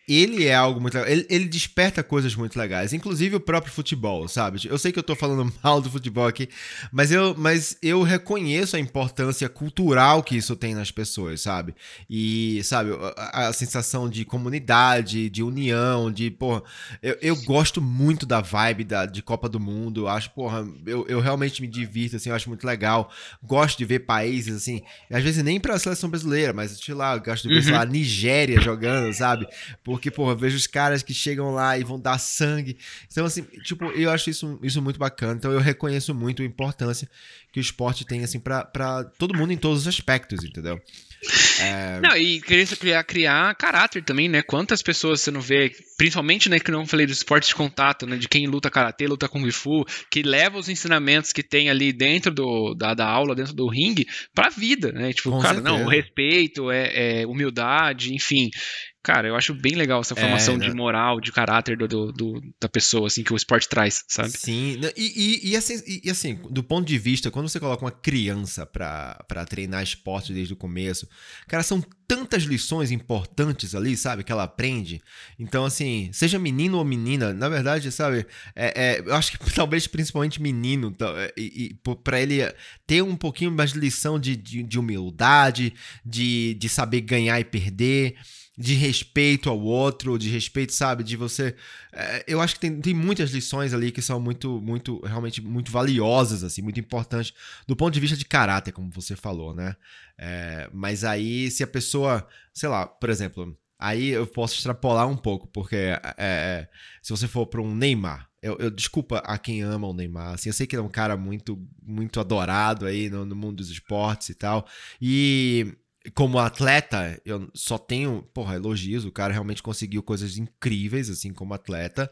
ele é algo muito legal. Ele, ele, desperta coisas muito legais, inclusive o próprio futebol, sabe? Eu sei que eu tô falando [LAUGHS] mal do futebol aqui, mas eu, mas eu reconheço a importância cultural que isso tem nas pessoas, sabe? E, sabe, a, a sensação de comunidade, de união, de, porra, eu, eu gosto muito da vibe da, de Copa do Mundo, acho, porra, eu, eu realmente me divirto, assim, eu acho muito legal. Gosto de ver países, assim, às vezes nem pra seleção brasileira, mas, sei lá, gosto de ver, uhum. sei lá, Nigéria jogando, sabe? Por porque, porra, vejo os caras que chegam lá e vão dar sangue. Então, assim, tipo, eu acho isso, isso muito bacana. Então, eu reconheço muito a importância que o esporte tem, assim, pra, pra todo mundo em todos os aspectos, entendeu? É... Não, e criar, criar caráter também, né? Quantas pessoas você não vê, principalmente, né, que não falei dos esportes de contato, né? De quem luta karatê, luta kung fu, que leva os ensinamentos que tem ali dentro do, da, da aula, dentro do ringue, pra vida, né? Tipo, Com cara, certeza. não, o respeito, é, é humildade, enfim. Cara, eu acho bem legal essa formação é, de moral, de caráter do, do, do, da pessoa, assim, que o esporte traz, sabe? Sim, e, e, e, assim, e, assim, do ponto de vista, quando você coloca uma criança pra, pra treinar esporte desde o começo, cara, são tantas lições importantes ali, sabe, que ela aprende. Então, assim, seja menino ou menina, na verdade, sabe, é, é eu acho que [LAUGHS] talvez principalmente menino, é, e, e para ele ter um pouquinho mais de lição de, de, de humildade, de, de saber ganhar e perder de respeito ao outro, de respeito, sabe? De você. É, eu acho que tem, tem muitas lições ali que são muito, muito, realmente muito valiosas, assim, muito importantes do ponto de vista de caráter, como você falou, né? É, mas aí, se a pessoa, sei lá, por exemplo, aí eu posso extrapolar um pouco, porque é, é se você for para um Neymar, eu, eu, desculpa a quem ama o Neymar, assim, eu sei que ele é um cara muito, muito adorado aí no, no mundo dos esportes e tal, e como atleta, eu só tenho, porra, elogios. O cara realmente conseguiu coisas incríveis, assim, como atleta.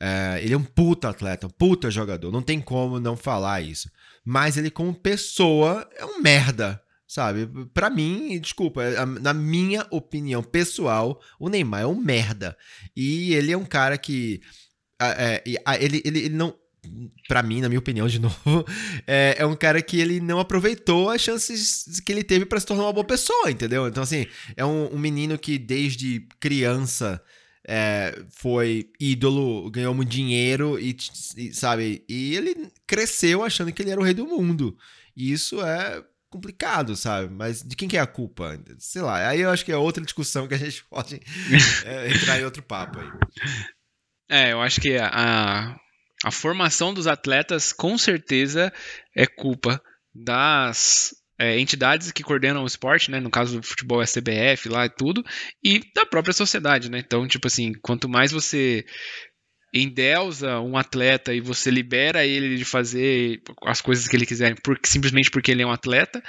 É, ele é um puta atleta, um puta jogador. Não tem como não falar isso. Mas ele, como pessoa, é um merda. Sabe? Pra mim, desculpa, é, na minha opinião pessoal, o Neymar é um merda. E ele é um cara que. É, ele, ele, ele não para mim, na minha opinião, de novo, [LAUGHS] é, é, um cara que ele não aproveitou as chances que ele teve para se tornar uma boa pessoa, entendeu? Então, assim, é um, um menino que desde criança é, foi ídolo, ganhou muito dinheiro e, e, sabe, e ele cresceu achando que ele era o rei do mundo. E isso é complicado, sabe? Mas de quem que é a culpa? Sei lá, aí eu acho que é outra discussão que a gente [LAUGHS] pode é, entrar em outro papo aí. [LAUGHS] É, eu acho que a, a formação dos atletas com certeza é culpa das é, entidades que coordenam o esporte, né? No caso do futebol, é CBF lá e tudo, e da própria sociedade, né? Então, tipo assim, quanto mais você endeusa um atleta e você libera ele de fazer as coisas que ele quiser porque, simplesmente porque ele é um atleta,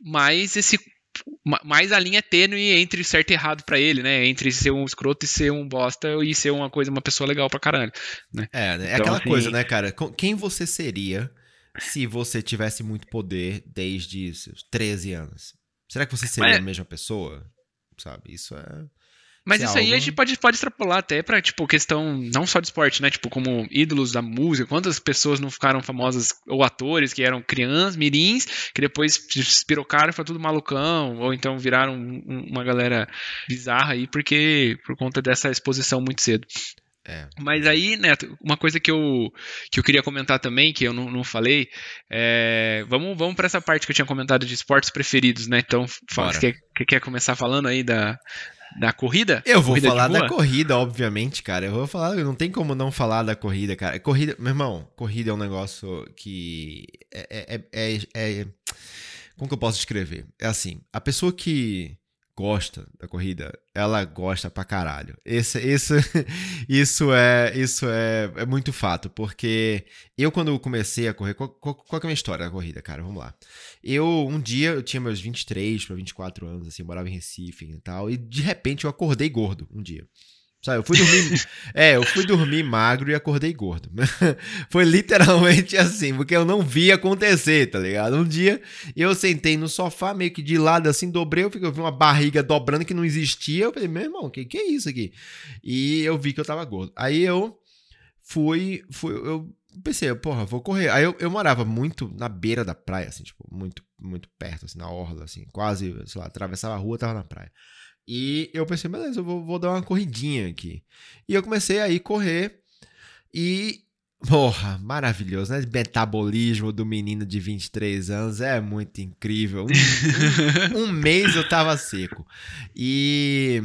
mais esse mais a linha tênue entre certo e errado para ele, né? Entre ser um escroto e ser um bosta e ser uma coisa, uma pessoa legal pra caralho, né? É, é então, aquela assim... coisa, né, cara? Quem você seria se você tivesse muito poder desde seus 13 anos? Será que você seria Mas... a mesma pessoa? Sabe? Isso é mas isso aí a gente pode, pode extrapolar até pra, tipo, questão não só de esporte, né? Tipo, como ídolos da música. Quantas pessoas não ficaram famosas, ou atores que eram crianças, mirins, que depois espirocaram e foi tudo malucão, ou então viraram uma galera bizarra aí, porque por conta dessa exposição muito cedo. É. Mas aí, Neto, uma coisa que eu, que eu queria comentar também, que eu não, não falei, é, vamos, vamos para essa parte que eu tinha comentado de esportes preferidos, né? Então, você quer, quer começar falando aí da, da corrida? Eu vou corrida falar da corrida, obviamente, cara. Eu vou falar, não tem como não falar da corrida, cara. Corrida, meu irmão, corrida é um negócio que é, é, é, é como que eu posso descrever? É assim, a pessoa que gosta da corrida, ela gosta pra caralho. Esse, isso, [LAUGHS] isso é isso é, é muito fato, porque eu quando comecei a correr, qual, qual, qual é a minha história da corrida, cara? Vamos lá. Eu, um dia, eu tinha meus 23 para 24 anos, assim, morava em Recife e tal, e de repente eu acordei gordo um dia. Sabe, eu fui dormir. [LAUGHS] é, eu fui dormir magro e acordei gordo. [LAUGHS] Foi literalmente [LAUGHS] assim, porque eu não vi acontecer, tá ligado? Um dia eu sentei no sofá, meio que de lado assim, dobrei, eu, eu vi uma barriga dobrando que não existia. Eu falei, meu irmão, o que, que é isso aqui? E eu vi que eu tava gordo. Aí eu fui. fui eu pensei, porra, vou correr. Aí eu, eu morava muito na beira da praia, assim, tipo, muito, muito perto, assim, na orla, assim, quase, sei lá, atravessava a rua, tava na praia. E eu pensei, beleza, eu vou, vou dar uma corridinha aqui. E eu comecei a ir correr e Porra, maravilhoso, né? Metabolismo do menino de 23 anos é muito incrível. Um, um, um mês eu tava seco. E.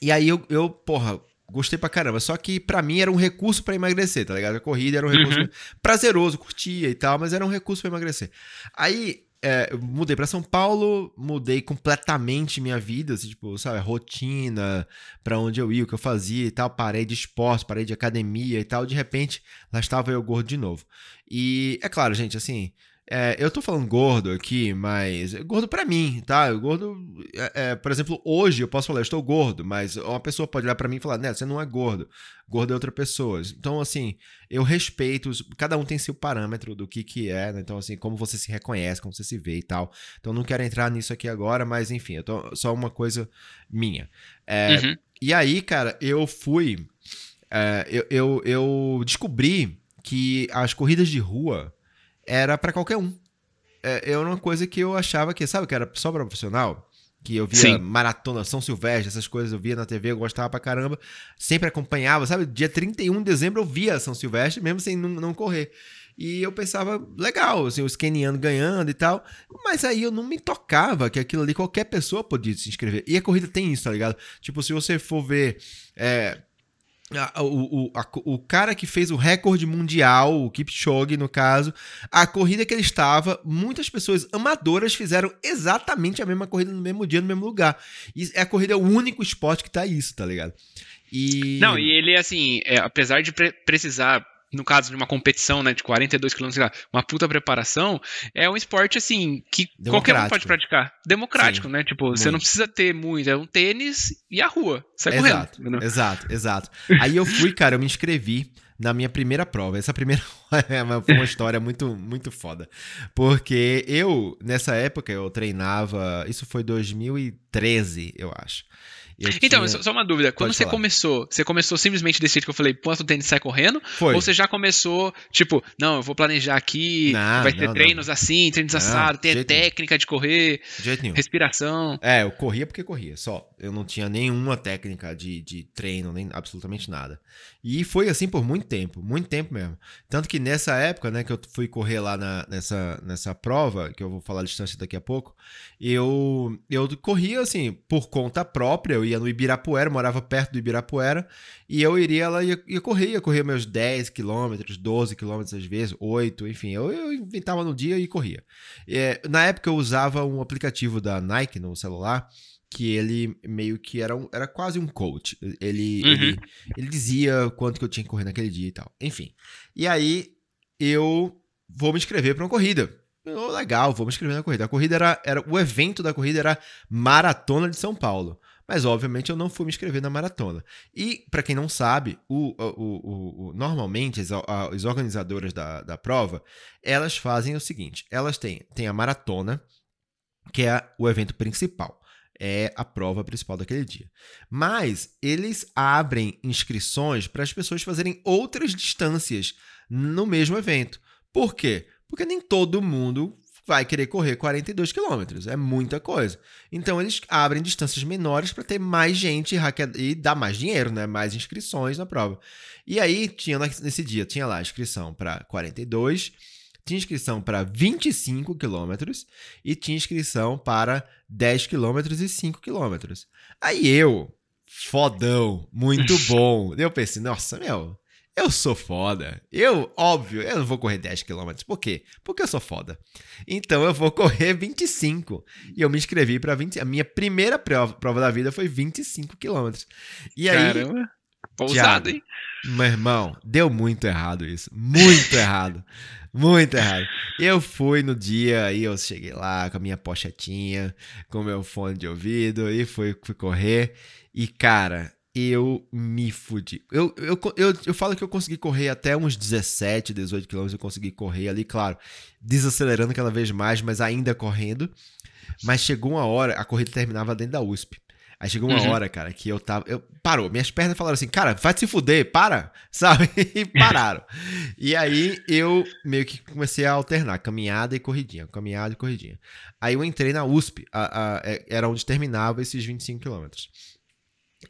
E aí eu, eu, porra, gostei pra caramba. Só que para mim era um recurso para emagrecer, tá ligado? A corrida era um recurso uhum. prazeroso, curtia e tal, mas era um recurso para emagrecer. Aí é, mudei para São Paulo, mudei completamente minha vida, assim, tipo, sabe, rotina, para onde eu ia, o que eu fazia e tal, parei de esporte, parei de academia e tal, de repente, lá estava eu gordo de novo. E é claro, gente, assim, É, eu tô falando gordo aqui, mas gordo para mim, tá? Gordo, é, é, por exemplo, hoje eu posso falar, eu estou gordo, mas uma pessoa pode olhar para mim e falar, né, você não é gordo. Gordo é outra pessoa. Então, assim, eu respeito, cada um tem seu parâmetro do que que é, né? Então, assim, como você se reconhece, como você se vê e tal. Então, não quero entrar nisso aqui agora, mas enfim, eu tô, só uma coisa minha. É, uhum. E aí, cara, eu fui, é, eu, eu, eu descobri que as corridas de rua era para qualquer um. É, é uma coisa que eu achava que, sabe, que era só pra profissional. Que eu via Sim. maratona, São Silvestre, essas coisas eu via na TV, eu gostava pra caramba. Sempre acompanhava, sabe? Dia 31 de dezembro eu via São Silvestre, mesmo sem não, não correr. E eu pensava, legal, assim, os kenianos ganhando e tal. Mas aí eu não me tocava que aquilo ali qualquer pessoa podia se inscrever. E a corrida tem isso, tá ligado? Tipo, se você for ver. É, o, o, a, o cara que fez o recorde mundial, o Kipchoge no caso, a corrida que ele estava, muitas pessoas amadoras fizeram exatamente a mesma corrida no mesmo dia, no mesmo lugar. E a corrida é o único esporte que tá isso, tá ligado? E... Não, e ele, assim, é, apesar de pre precisar no caso de uma competição, né, de 42 km, uma puta preparação, é um esporte, assim, que qualquer um pode praticar. Democrático, Sim, né? Tipo, muito. você não precisa ter muito, é um tênis e a rua. Sai exato, correndo. Exato, exato. [LAUGHS] Aí eu fui, cara, eu me inscrevi na minha primeira prova. Essa primeira [LAUGHS] foi uma história muito, muito foda. Porque eu, nessa época, eu treinava. Isso foi 2013, eu acho. Então, tinha... só uma dúvida. Quando Pode você falar. começou, você começou simplesmente desse jeito que eu falei, posta o tênis sai correndo? Foi. Ou você já começou, tipo, não, eu vou planejar aqui, não, vai ter não, treinos não. assim, treinos assados, tem técnica de correr, de jeito nenhum. respiração. É, eu corria porque corria, só. Eu não tinha nenhuma técnica de, de treino, nem absolutamente nada. E foi assim por muito tempo, muito tempo mesmo. Tanto que nessa época, né, que eu fui correr lá na, nessa, nessa prova, que eu vou falar a distância daqui a pouco, eu, eu corria assim, por conta própria, eu ia no Ibirapuera, morava perto do Ibirapuera, e eu iria lá e ia, ia correr, ia correr meus 10 quilômetros, 12 quilômetros às vezes, 8, enfim, eu, eu inventava no dia e corria. É, na época eu usava um aplicativo da Nike no celular, que ele meio que era, um, era quase um coach. Ele, uhum. ele, ele dizia quanto que eu tinha que correr naquele dia e tal. Enfim. E aí eu vou me inscrever para uma corrida. Oh, legal, vou me inscrever na corrida. A corrida era, era. O evento da corrida era Maratona de São Paulo. Mas, obviamente, eu não fui me inscrever na maratona. E, para quem não sabe, o, o, o, normalmente as, as, organizadoras da, da prova, elas fazem o seguinte: elas têm, têm a maratona, que é o evento principal é a prova principal daquele dia. Mas eles abrem inscrições para as pessoas fazerem outras distâncias no mesmo evento. Por quê? Porque nem todo mundo vai querer correr 42 quilômetros. É muita coisa. Então eles abrem distâncias menores para ter mais gente e dar mais dinheiro, né? Mais inscrições na prova. E aí tinha nesse dia tinha lá inscrição para 42 tinha inscrição para 25 quilômetros e tinha inscrição para 10 quilômetros e 5 quilômetros. Aí eu, fodão, muito bom. eu pensei, nossa, meu, eu sou foda. Eu, óbvio, eu não vou correr 10 km. Por quê? Porque eu sou foda. Então eu vou [LAUGHS] correr 25. E eu me inscrevi para 20. A minha primeira prova, prova da vida foi 25 km. E aí. Caramba. Pousado, hein? Meu irmão, deu muito errado isso. Muito [LAUGHS] errado. Muito errado. Eu fui no dia, aí eu cheguei lá com a minha pochetinha, com meu fone de ouvido, e fui, fui correr. E, cara, eu me fudi. Eu, eu, eu, eu falo que eu consegui correr até uns 17, 18 quilômetros, eu consegui correr ali, claro, desacelerando cada vez mais, mas ainda correndo. Mas chegou uma hora, a corrida terminava dentro da USP. Aí chegou uma uhum. hora, cara, que eu tava. Eu, parou. Minhas pernas falaram assim, cara, vai se fuder, para, [LAUGHS] sabe? E pararam. e aí eu meio que comecei a alternar caminhada e corridinha, caminhada e corridinha. Aí eu entrei na USP, a, a, é, era onde terminava esses 25 quilômetros.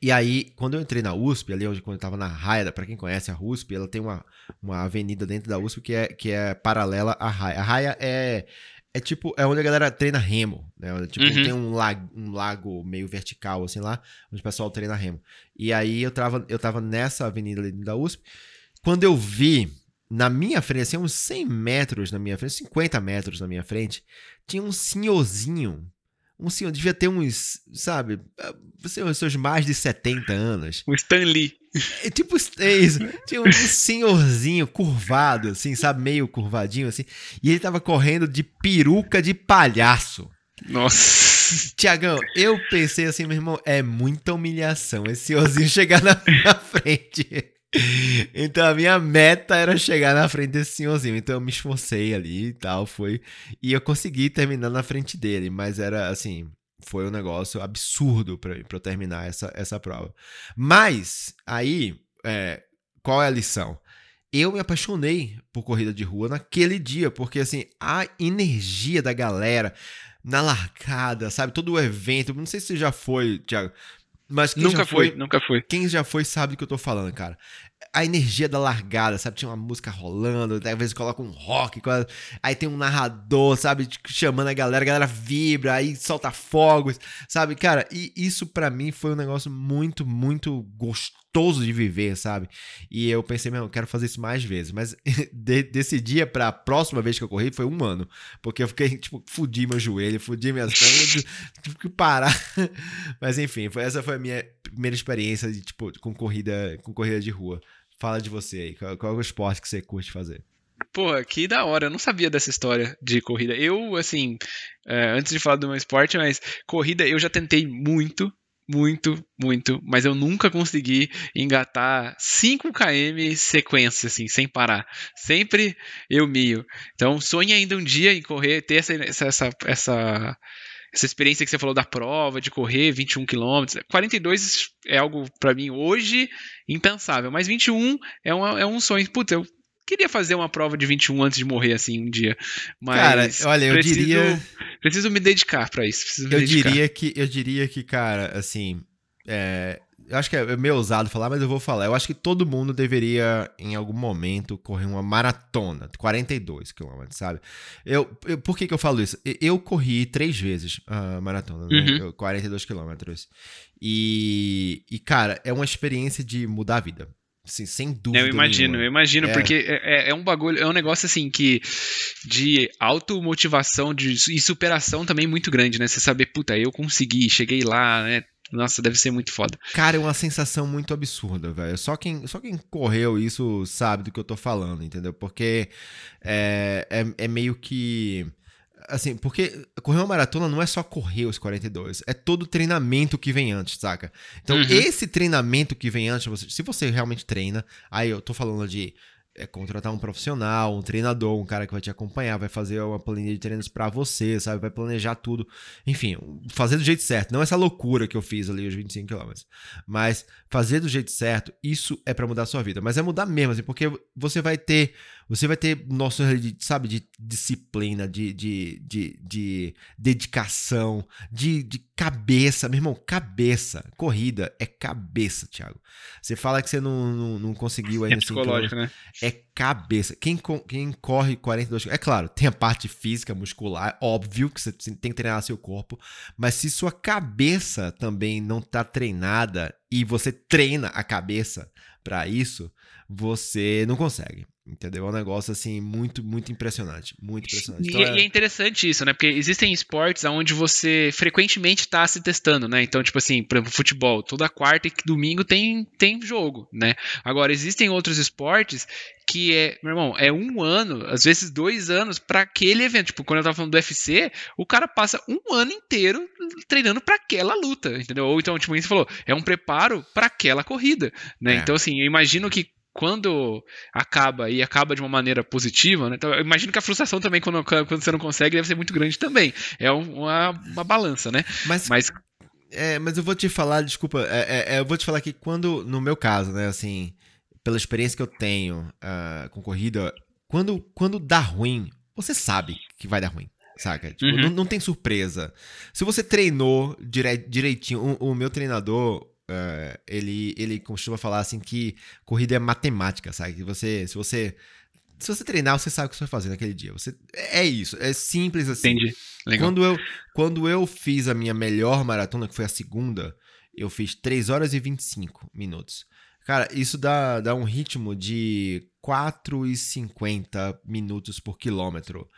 E aí, quando eu entrei na USP, ali onde quando eu tava na Raia, para quem conhece a USP, ela tem uma, uma avenida dentro da USP que é, que é paralela à Raia. A Raia é, é tipo, é onde a galera treina remo, né? Tipo, uhum. tem um lago, um lago meio vertical, assim, lá, onde o pessoal treina remo. E aí eu tava, eu tava nessa avenida ali da USP, quando eu vi, na minha frente, assim, uns 100 metros na minha frente, 50 metros na minha frente, tinha um senhorzinho, um senhor, devia ter uns, sabe, você os seus mais de 70 anos. Um Stan Lee. É, tipo, é isso. Tinha um senhorzinho curvado, assim, sabe, meio curvadinho, assim. E ele tava correndo de peruca de palhaço. Nossa. Tiagão, eu pensei assim, meu irmão, é muita humilhação esse senhorzinho chegar na minha frente. Então a minha meta era chegar na frente desse senhorzinho. Então eu me esforcei ali e tal, foi. E eu consegui terminar na frente dele, mas era assim, foi um negócio absurdo para eu terminar essa, essa prova. Mas, aí, é, qual é a lição? Eu me apaixonei por corrida de rua naquele dia, porque assim, a energia da galera na largada, sabe? Todo o evento, não sei se já foi, Thiago, mas quem nunca já foi, foi, nunca foi. Quem já foi sabe do que eu tô falando, cara. A energia da largada, sabe? Tinha uma música rolando, às vezes coloca um rock, aí tem um narrador, sabe? Chamando a galera, a galera vibra, aí solta fogos, sabe? Cara, e isso para mim foi um negócio muito, muito gostoso de viver, sabe? E eu pensei, meu, eu quero fazer isso mais vezes. Mas [LAUGHS] de, desse dia pra próxima vez que eu corri foi um ano. Porque eu fiquei, tipo, fudi meu joelho, fudi minhas pernas, [LAUGHS] tive que parar. Mas enfim, foi, essa foi a minha primeira experiência de, tipo, com corrida, com corrida de rua. Fala de você aí, qual, qual é o esporte que você curte fazer? Pô, que da hora, eu não sabia dessa história de corrida. Eu, assim, é, antes de falar do meu esporte, mas corrida eu já tentei muito, muito, muito, mas eu nunca consegui engatar 5 km sequência, assim, sem parar. Sempre eu mio. Então, sonhe ainda um dia em correr, ter essa, essa, essa essa experiência que você falou da prova, de correr 21 km. 42 é algo para mim hoje impensável, mas 21 é, uma, é um sonho. Puta, eu queria fazer uma prova de 21 antes de morrer assim um dia. Mas cara, olha, eu preciso, diria preciso me dedicar para isso. eu dedicar. diria que eu diria que, cara, assim, é, eu acho que é meio ousado falar, mas eu vou falar. Eu acho que todo mundo deveria, em algum momento, correr uma maratona, 42 quilômetros, sabe? Eu, eu, por que, que eu falo isso? Eu corri três vezes a maratona, né? Uhum. 42 quilômetros. E, e, cara, é uma experiência de mudar a vida. Assim, sem dúvida. Eu imagino, nenhuma. eu imagino, é. porque é, é, é, um bagulho, é um negócio assim que de automotivação de, e superação também muito grande, né? Você saber, puta, eu consegui, cheguei lá, né? Nossa, deve ser muito foda. Cara, é uma sensação muito absurda, velho. Só quem, só quem correu isso sabe do que eu tô falando, entendeu? Porque é, é, é meio que. Assim, porque correr uma maratona não é só correr os 42, é todo o treinamento que vem antes, saca? Então, uhum. esse treinamento que vem antes, se você realmente treina, aí eu tô falando de é contratar um profissional, um treinador, um cara que vai te acompanhar, vai fazer uma planilha de treinos para você, sabe? Vai planejar tudo. Enfim, fazer do jeito certo. Não essa loucura que eu fiz ali, os 25 km. Mas fazer do jeito certo, isso é para mudar a sua vida. Mas é mudar mesmo, assim, porque você vai ter você vai ter noção de, sabe, de disciplina, de, de, de, de dedicação, de, de cabeça. Meu irmão, cabeça. Corrida é cabeça, Thiago. Você fala que você não, não, não conseguiu ainda. É psicológico, né? É cabeça. Quem, quem corre 42 É claro, tem a parte física, muscular. Óbvio que você tem que treinar seu corpo. Mas se sua cabeça também não tá treinada e você treina a cabeça para isso, você não consegue. Entendeu? É um negócio assim muito, muito impressionante. Muito impressionante. Então, e, é... e, é... interessante isso, né? Porque existem esportes onde você frequentemente está se testando, né? Então, tipo assim, por exemplo, futebol, toda quarta e domingo tem, tem jogo, né? Agora, existem outros esportes que é, meu irmão, é um ano, às vezes dois anos para aquele evento. Tipo, quando eu tava falando do UFC, o cara passa um ano inteiro treinando para aquela luta, entendeu? Ou então, tipo, você falou, é um preparo para aquela corrida, né? É. Então, assim, eu imagino que quando acaba e acaba de uma maneira positiva, né? Então, eu imagino que a frustração também, quando, quando você não consegue, deve ser muito grande também. É uma, uma balança, né? Mas, mas... É, mas eu vou te falar, desculpa, é, é, eu vou te falar que quando, no meu caso, né, assim, pela experiência que eu tenho uh, com corrida, quando, quando dá ruim, você sabe que vai dar ruim. Saca? Tipo, uhum. não, não, tem surpresa. Se você treinou dire, direitinho, o, o meu treinador, Uh, ele, ele costuma falar assim que corrida é matemática, sabe? Que você, se você se você treinar, você sabe o que você vai fazer naquele dia. Você, é isso, é simples assim. Entendi. Legal. Quando eu, quando eu fiz a minha melhor maratona, que foi a segunda, eu fiz 3 horas e 25 minutos. Cara, isso dá, dá um ritmo de 4,50 minutos por quilômetro.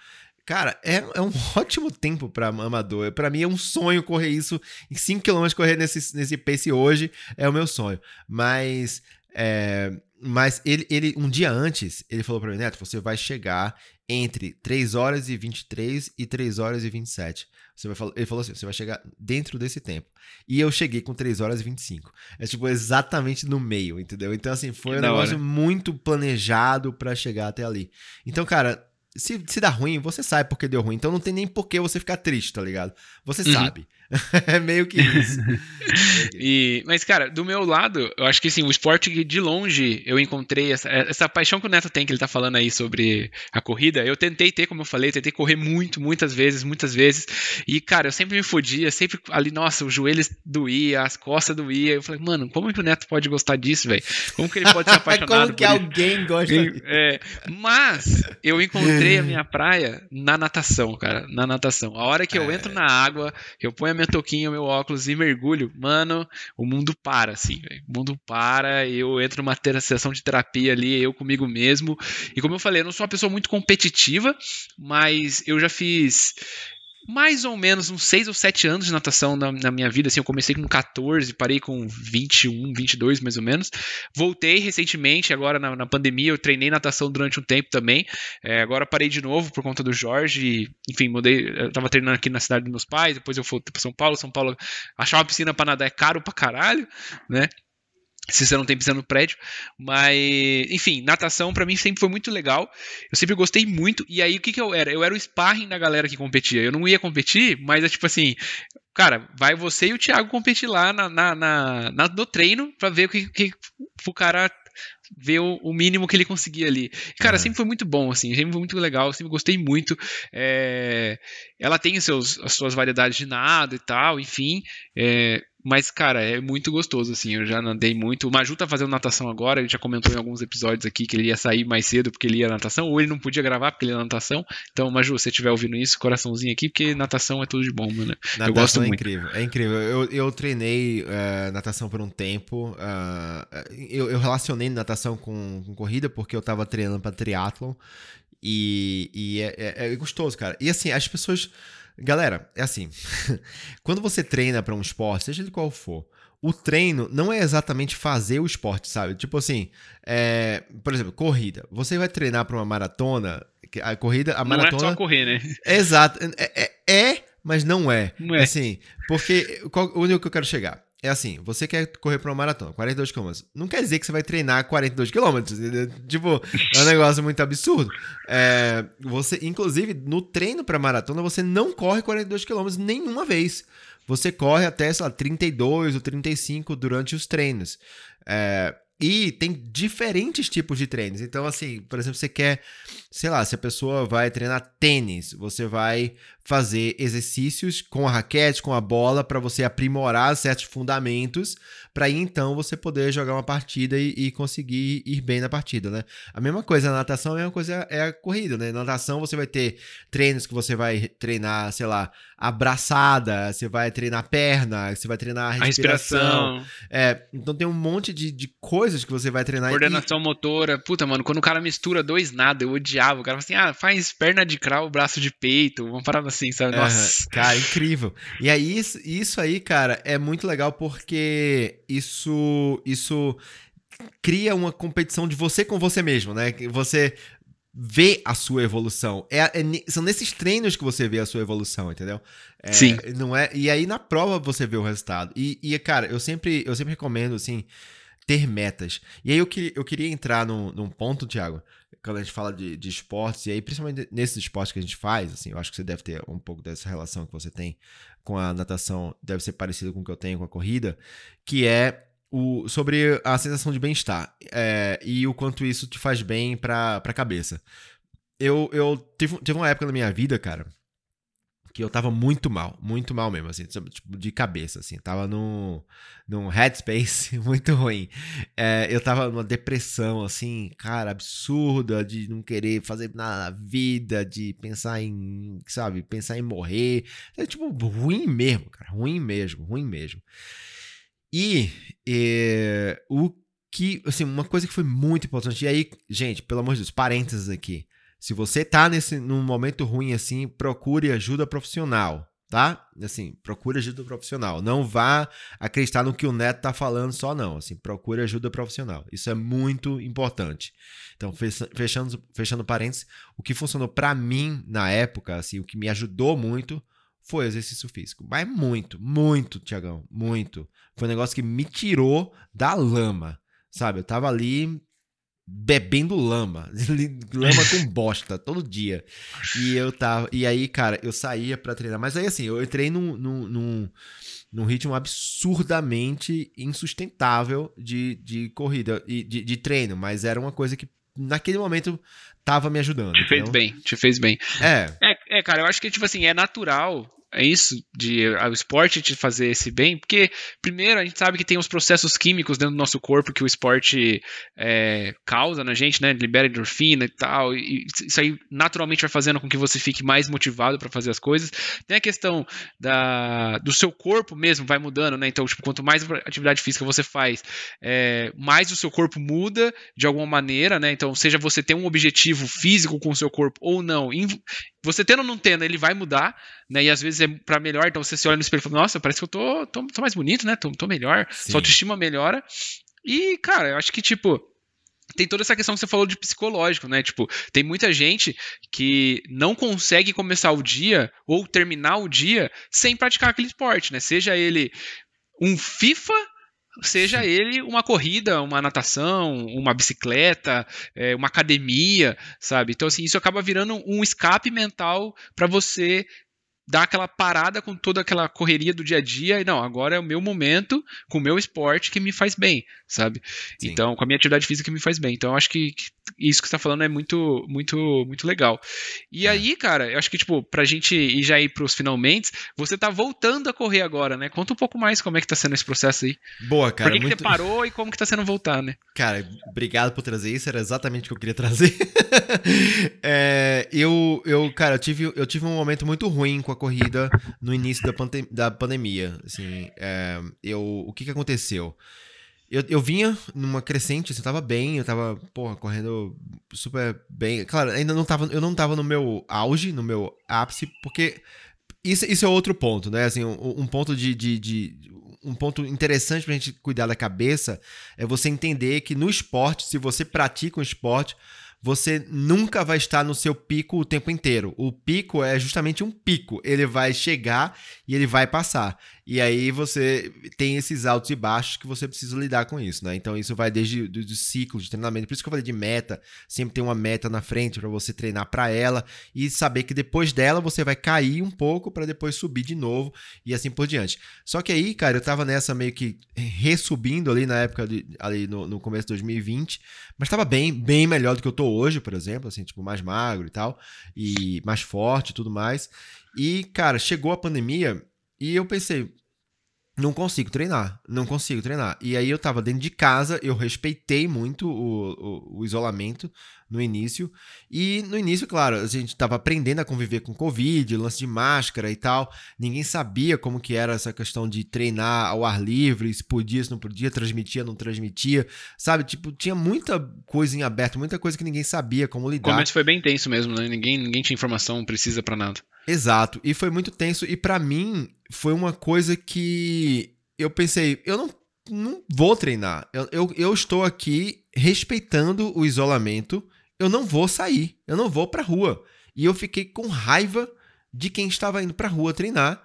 Cara, é, é um [LAUGHS] ótimo tempo pra amador. Pra mim é um sonho correr isso em 5km, correr nesse, nesse pace hoje é o meu sonho. Mas, é, mas ele, ele, um dia antes, ele falou pra mim, Neto, você vai chegar entre 3 horas e 23 e 3 horas e 27. Você vai, ele falou assim: você vai chegar dentro desse tempo. E eu cheguei com 3 horas e 25. É tipo exatamente no meio, entendeu? Então, assim, foi um negócio muito planejado para chegar até ali. Então, cara, se, se dá ruim, você sabe porque deu ruim. Então não tem nem por que você ficar triste, tá ligado? Você uhum. sabe. [LAUGHS] é meio que isso. [LAUGHS] e, mas, cara, do meu lado, eu acho que assim, o esporte de longe eu encontrei essa, essa paixão que o Neto tem, que ele tá falando aí sobre a corrida. Eu tentei ter, como eu falei, tentei correr muito, muitas vezes, muitas vezes. E, cara, eu sempre me fodia, sempre ali, nossa, os joelhos doía, as costas doía. Eu falei, mano, como que o Neto pode gostar disso, velho? Como que ele pode ser [LAUGHS] apaixonado como que alguém isso? gosta disso? É, mas eu encontrei a minha praia na natação, cara, na natação. A hora que eu entro na água, eu ponho a minha touquinha, meu óculos e mergulho, mano, o mundo para, assim, véio. o mundo para, eu entro numa sessão de terapia ali, eu comigo mesmo, e como eu falei, eu não sou uma pessoa muito competitiva, mas eu já fiz mais ou menos uns 6 ou 7 anos de natação na, na, minha vida. Assim, eu comecei com 14, parei com 21, 22 mais ou menos. Voltei recentemente, agora na, na pandemia, eu treinei natação durante um tempo também. É, agora parei de novo por conta do Jorge. enfim, mudei. Eu tava treinando aqui na cidade dos meus pais, depois eu fui para São Paulo. São Paulo, achar uma piscina para nadar é caro pra caralho, né? Se você não tem pisando no prédio. Mas, enfim, natação para mim sempre foi muito legal. Eu sempre gostei muito. E aí, o que, que eu era? Eu era o sparring da galera que competia. Eu não ia competir, mas é tipo assim. Cara, vai você e o Thiago competir lá na, na, na, na no treino pra ver o que, que o cara ver o, o, mínimo que ele conseguia ali. Cara, uhum. sempre foi muito bom, assim, sempre foi muito legal, sempre gostei muito. É, ela tem seus, as suas variedades de nado e tal, enfim. É, mas, cara, é muito gostoso, assim. Eu já nadei muito. O Maju tá fazendo natação agora. Ele já comentou em alguns episódios aqui que ele ia sair mais cedo porque ele ia natação, ou ele não podia gravar porque ele ia natação. Então, Maju, se você estiver ouvindo isso, coraçãozinho aqui, porque natação é tudo de bom, mano. Natação eu gosto é muito. incrível, é incrível. Eu, eu treinei uh, natação por um tempo. Uh, eu, eu, relacionei natação com, com, corrida porque eu tava treinando pra triatlon. E, e é, é, é gostoso, cara. E assim, as pessoas Galera, é assim. [LAUGHS] quando você treina para um esporte, seja de qual for, o treino não é exatamente fazer o esporte, sabe? Tipo assim, é, por exemplo, corrida. Você vai treinar para uma maratona, a corrida, a maratona. Não é só correr, né? Exato. É, é, é mas não é. Não é. Assim, porque qual, onde é que eu quero chegar? É assim, você quer correr para uma maratona, 42 km. Não quer dizer que você vai treinar 42 km. [LAUGHS] Tipo, é um negócio muito absurdo. É, você, inclusive, no treino para maratona, você não corre 42 km nenhuma vez. Você corre até, sei lá, 32 ou 35 durante os treinos. É, e tem diferentes tipos de treinos. Então, assim, por exemplo, você quer, sei lá, se a pessoa vai treinar tênis, você vai fazer exercícios com a raquete, com a bola, para você aprimorar certos fundamentos, para então você poder jogar uma partida e, e, conseguir ir bem na partida, né? A mesma coisa na natação, a mesma coisa é a corrida, né? Na natação você vai ter treinos que você vai treinar, sei lá, abraçada, você vai treinar perna, você vai treinar a respiração. A respiração. É, então tem um monte de, de coisas que você vai treinar. Coordenação e... motora. Puta, mano, quando o cara mistura dois nada, eu odiava. O cara fala assim, ah, faz perna de crawl, braço de peito, vamos parar assim, sabe? Nossa. cara, incrível. E aí, isso aí, cara, é muito legal porque isso, isso cria uma competição de você com você mesmo, né? Você vê a sua evolução. É, é, são nesses treinos que você vê a sua evolução, entendeu? É, Sim. Não é, e aí na prova você vê o resultado. E, e, cara, eu sempre, eu sempre recomendo, assim, ter metas. E aí eu, que, eu queria entrar num, num ponto, Thiago, quando a gente fala de, de esportes, e aí principalmente nesses esportes que a gente faz, assim, eu acho que você deve ter um pouco dessa relação que você tem com a natação, deve ser parecido com o que eu tenho com a corrida, que é o, sobre a sensação de bem-estar é, e o quanto isso te faz bem pra, pra cabeça. Eu, eu tive, tive uma época na minha vida, cara, que eu tava muito mal, muito mal mesmo, assim, tipo, de cabeça, assim, tava num, num headspace [LAUGHS] muito ruim. É, eu tava numa depressão, assim, cara, absurda, de não querer fazer nada na vida, de pensar em, sabe, pensar em morrer. É, tipo, ruim mesmo, cara, ruim mesmo, ruim mesmo. E é, o que, assim, uma coisa que foi muito importante, e aí, gente, pelo amor de Deus, parênteses aqui. Se você tá nesse, num momento ruim assim, procure ajuda profissional, tá? Assim, procure ajuda profissional. Não vá acreditar no que o neto tá falando só não, assim, procure ajuda profissional. Isso é muito importante. Então, fechando, fechando parênteses, o que funcionou para mim na época, assim, o que me ajudou muito foi exercício físico. Mas muito, muito, Tiagão, muito. Foi um negócio que me tirou da lama, sabe? Eu tava ali bebendo lama, [LAUGHS] lama com bosta todo dia. E eu tava, e aí, cara, eu saía para treinar, mas aí assim, eu entrei num, num, num, num, ritmo absurdamente insustentável de, de corrida e de, de treino, mas era uma coisa que naquele momento tava me ajudando. Te fez bem, te fez bem. É. é. É, cara, eu acho que, tipo assim, é natural isso de o esporte te fazer esse bem, porque primeiro a gente sabe que tem os processos químicos dentro do nosso corpo que o esporte é, causa na gente, né? Libera endorfina e tal, e isso aí naturalmente vai fazendo com que você fique mais motivado para fazer as coisas. Tem a questão da, do seu corpo mesmo vai mudando, né? Então, tipo, quanto mais atividade física você faz, é, mais o seu corpo muda de alguma maneira, né? Então, seja você ter um objetivo físico com o seu corpo ou não, você tendo ou não tendo, ele vai mudar, né? E às vezes é para melhor, então você se olha no espelho e fala, nossa, parece que eu tô, tô, tô mais bonito, né? Tô, tô melhor, Sim. sua autoestima melhora. E, cara, eu acho que, tipo, tem toda essa questão que você falou de psicológico, né? Tipo, tem muita gente que não consegue começar o dia ou terminar o dia sem praticar aquele esporte, né? Seja ele um FIFA seja ele uma corrida, uma natação, uma bicicleta, é, uma academia, sabe? Então, assim, isso acaba virando um escape mental para você dar aquela parada com toda aquela correria do dia a dia e não, agora é o meu momento com o meu esporte que me faz bem, sabe? Sim. Então, com a minha atividade física que me faz bem. Então, eu acho que, que isso que você tá falando é muito, muito, muito legal. E é. aí, cara, eu acho que, tipo, pra gente ir já ir pros finalmente, você tá voltando a correr agora, né? Conta um pouco mais como é que tá sendo esse processo aí. Boa, cara. Por que, muito... que você parou e como que tá sendo voltar, né? Cara, obrigado por trazer isso, era exatamente o que eu queria trazer. [LAUGHS] é, eu, eu, cara, eu tive, eu tive um momento muito ruim com a corrida no início da, pandem da pandemia. Assim, é, eu, o que que aconteceu? Eu, eu vinha numa crescente, assim, eu tava bem, eu tava, porra, correndo super bem. Claro, ainda não tava, eu não tava no meu auge, no meu ápice, porque isso, isso é outro ponto, né? Assim, um, um ponto de, de, de, um ponto interessante pra gente cuidar da cabeça é você entender que no esporte, se você pratica um esporte, você nunca vai estar no seu pico o tempo inteiro. O pico é justamente um pico. Ele vai chegar e ele vai passar. E aí você tem esses altos e baixos que você precisa lidar com isso, né? Então isso vai desde o ciclo de treinamento. Por isso que eu falei de meta, sempre tem uma meta na frente para você treinar para ela e saber que depois dela você vai cair um pouco para depois subir de novo e assim por diante. Só que aí, cara, eu tava nessa meio que ressubindo ali na época de, ali no, no começo de 2020, mas tava bem, bem melhor do que eu tô hoje, por exemplo, assim, tipo mais magro e tal, e mais forte e tudo mais. E, cara, chegou a pandemia e eu pensei, não consigo treinar, não consigo treinar. E aí eu tava dentro de casa, eu respeitei muito o, o, o, isolamento no início. E no início, claro, a gente tava aprendendo a conviver com Covid, lance de máscara e tal. Ninguém sabia como que era essa questão de treinar ao ar livre, se podia, se não podia, transmitia, não transmitia. Sabe, tipo, tinha muita coisa em aberto, muita coisa que ninguém sabia como lidar. O começo foi bem tenso mesmo, né? Ninguém, ninguém tinha informação precisa para nada. Exato, e foi muito tenso. E para mim, foi uma coisa que eu pensei, eu não, não vou treinar. Eu, eu, eu estou aqui respeitando o isolamento. Eu não vou sair, eu não vou pra rua. E eu fiquei com raiva de quem estava indo pra rua treinar.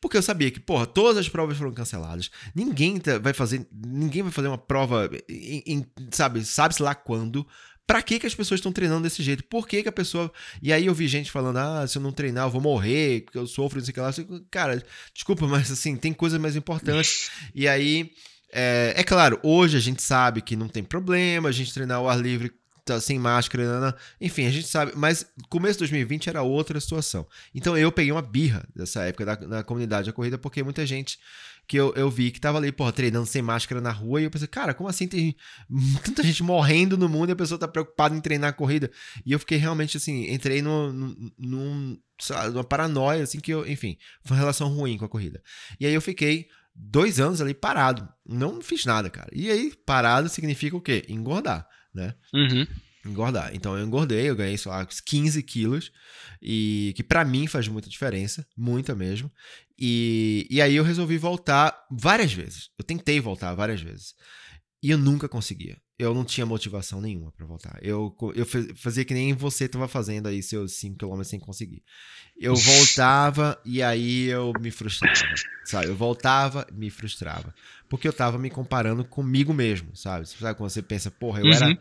Porque eu sabia que, porra, todas as provas foram canceladas. Ninguém tá, vai fazer, ninguém vai fazer uma prova, em, em, sabe, sabe-se lá quando, Pra que, que as pessoas estão treinando desse jeito? Por que, que a pessoa. E aí eu vi gente falando, ah, se eu não treinar, eu vou morrer, porque eu sofro, não sei o que lá. Cara, desculpa, [LAUGHS] mas assim, tem coisas mais importantes. e aí, é, é, claro, hoje a gente sabe que não tem problema a gente treinar ao ar livre, tá, sem máscara, não, não. enfim, a gente sabe. Mas começo de 2020 era outra situação. Então eu peguei uma birra dessa época da, na comunidade da corrida, porque muita gente que eu, eu vi que tava ali, porra, treinando sem máscara na rua, e eu pensei, cara, como assim tem [LAUGHS] tanta gente morrendo no mundo e a pessoa tá preocupada em treinar a corrida? E eu fiquei realmente, assim, entrei no, no, num, numa paranoia, assim, que eu, enfim, foi uma relação ruim com a corrida. E aí eu fiquei dois anos ali parado, não fiz nada, cara. E aí, parado significa o quê? Engordar, né? Uhum. engordar. Então eu engordei, eu ganhei, sei lá, 15 quilos, e que para mim faz muita diferença, muita mesmo. E, e aí eu resolvi voltar várias vezes. Eu tentei voltar várias vezes. E eu nunca conseguia. Eu não tinha motivação nenhuma para voltar. Eu, eu fazia que nem você estava fazendo aí seus 5km sem conseguir. Eu voltava e aí eu me frustrava, sabe? Eu voltava e me frustrava. Porque eu tava me comparando comigo mesmo, sabe? Sabe quando você pensa, porra, eu uhum. era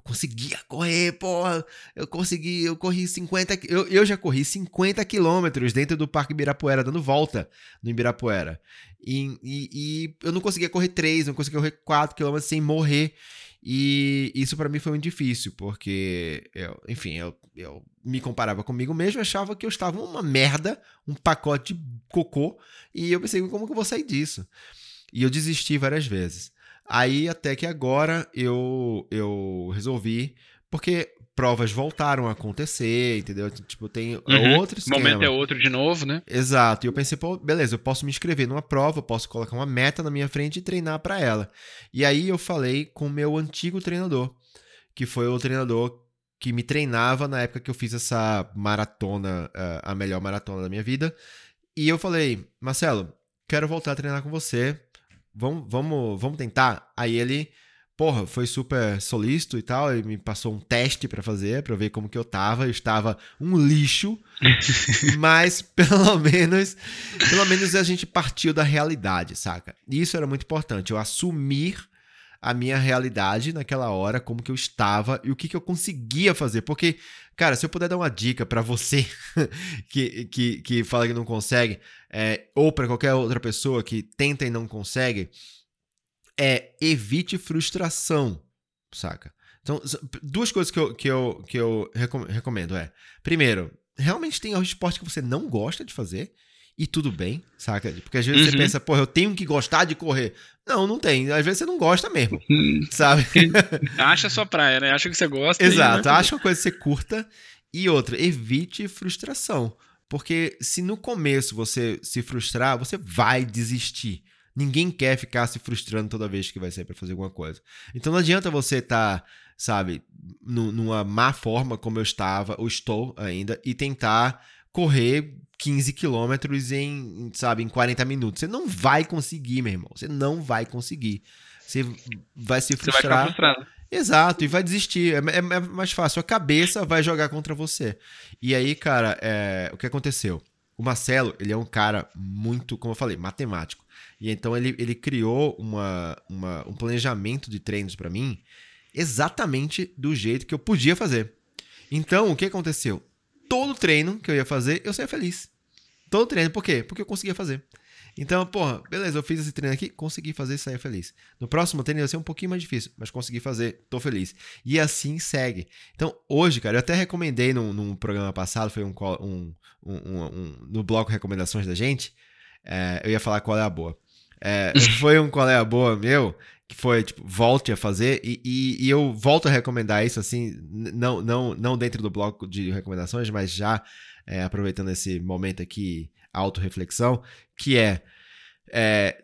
eu conseguia correr, porra. Eu consegui, eu corri 50. Eu, eu já corri 50 quilômetros dentro do Parque Ibirapuera, dando volta no Ibirapuera. E, e, e eu não conseguia correr 3, não conseguia correr 4 quilômetros sem morrer. E isso para mim foi muito difícil, porque, eu, enfim, eu, eu me comparava comigo mesmo, achava que eu estava uma merda, um pacote de cocô, e eu pensei, como que eu vou sair disso? E eu desisti várias vezes. Aí até que agora eu, eu resolvi, porque provas voltaram a acontecer, entendeu? Tipo, tem uhum. outro esquema. O momento é outro de novo, né? Exato. E eu pensei, pô, beleza, eu posso me inscrever numa prova, posso colocar uma meta na minha frente e treinar para ela. E aí eu falei com o meu antigo treinador, que foi o treinador que me treinava na época que eu fiz essa maratona, eh, a melhor maratona da minha vida. E eu falei, Marcelo, quero voltar a treinar com você vamos, vamos, vamos tentar. Aí ele, porra, foi super solícito e tal, ele me passou um teste para fazer, para ver como que eu tava. Eu estava um lixo, [LAUGHS] mas pelo menos, pelo menos a gente partiu da realidade, saca? E isso era muito importante, eu assumir a minha realidade naquela hora, como que eu estava e o que, que eu conseguia fazer. Porque, cara, se eu puder dar uma dica para você [LAUGHS] que, que, que fala que não consegue, é, ou para qualquer outra pessoa que tenta e não consegue, é evite frustração, saca? Então, duas coisas que eu, que eu, que eu recomendo é: primeiro, realmente tem esporte que você não gosta de fazer e tudo bem, saca? Porque às vezes uhum. você pensa, pô, eu tenho que gostar de correr. Não, não tem. Às vezes você não gosta mesmo, uhum. sabe? [LAUGHS] acha a sua praia, né? Acha que você gosta. Exato, e, acha uma coisa que você curta. E outra, evite frustração. Porque se no começo você se frustrar, você vai desistir. Ninguém quer ficar se frustrando toda vez que vai sair para fazer alguma coisa. Então não adianta você estar, tá, sabe, numa má forma como eu estava, ou estou ainda, e tentar correr 15 quilômetros em, sabe, em 40 minutos. Você não vai conseguir, meu irmão. Você não vai conseguir. Você vai se frustrar. Você vai. Exato, e vai desistir. É, é, é, mais fácil. A cabeça vai jogar contra você. E aí, cara, é, o que aconteceu? O Marcelo, ele é um cara muito, como eu falei, matemático. E então ele, ele criou uma, uma um planejamento de treinos para mim exatamente do jeito que eu podia fazer. Então, o que aconteceu? todo treino que eu ia fazer, eu saía feliz. Todo treino, por quê? Porque eu conseguia fazer. Então, porra, beleza, eu fiz esse treino aqui, consegui fazer e sair feliz. No próximo treino ia ser um pouquinho mais difícil, mas consegui fazer, tô feliz. E assim segue. Então, hoje, cara, eu até recomendei num, num programa passado, foi um, um, um, um, no bloco recomendações da gente, é, eu ia falar qual é a boa. É, [LAUGHS] foi um qual é a boa meu, que foi, tipo, volte a fazer, e, e, e, eu volto a recomendar isso, assim, não, não, não dentro do bloco de recomendações, mas já é, aproveitando esse momento aqui, autorreflexão, que é, é,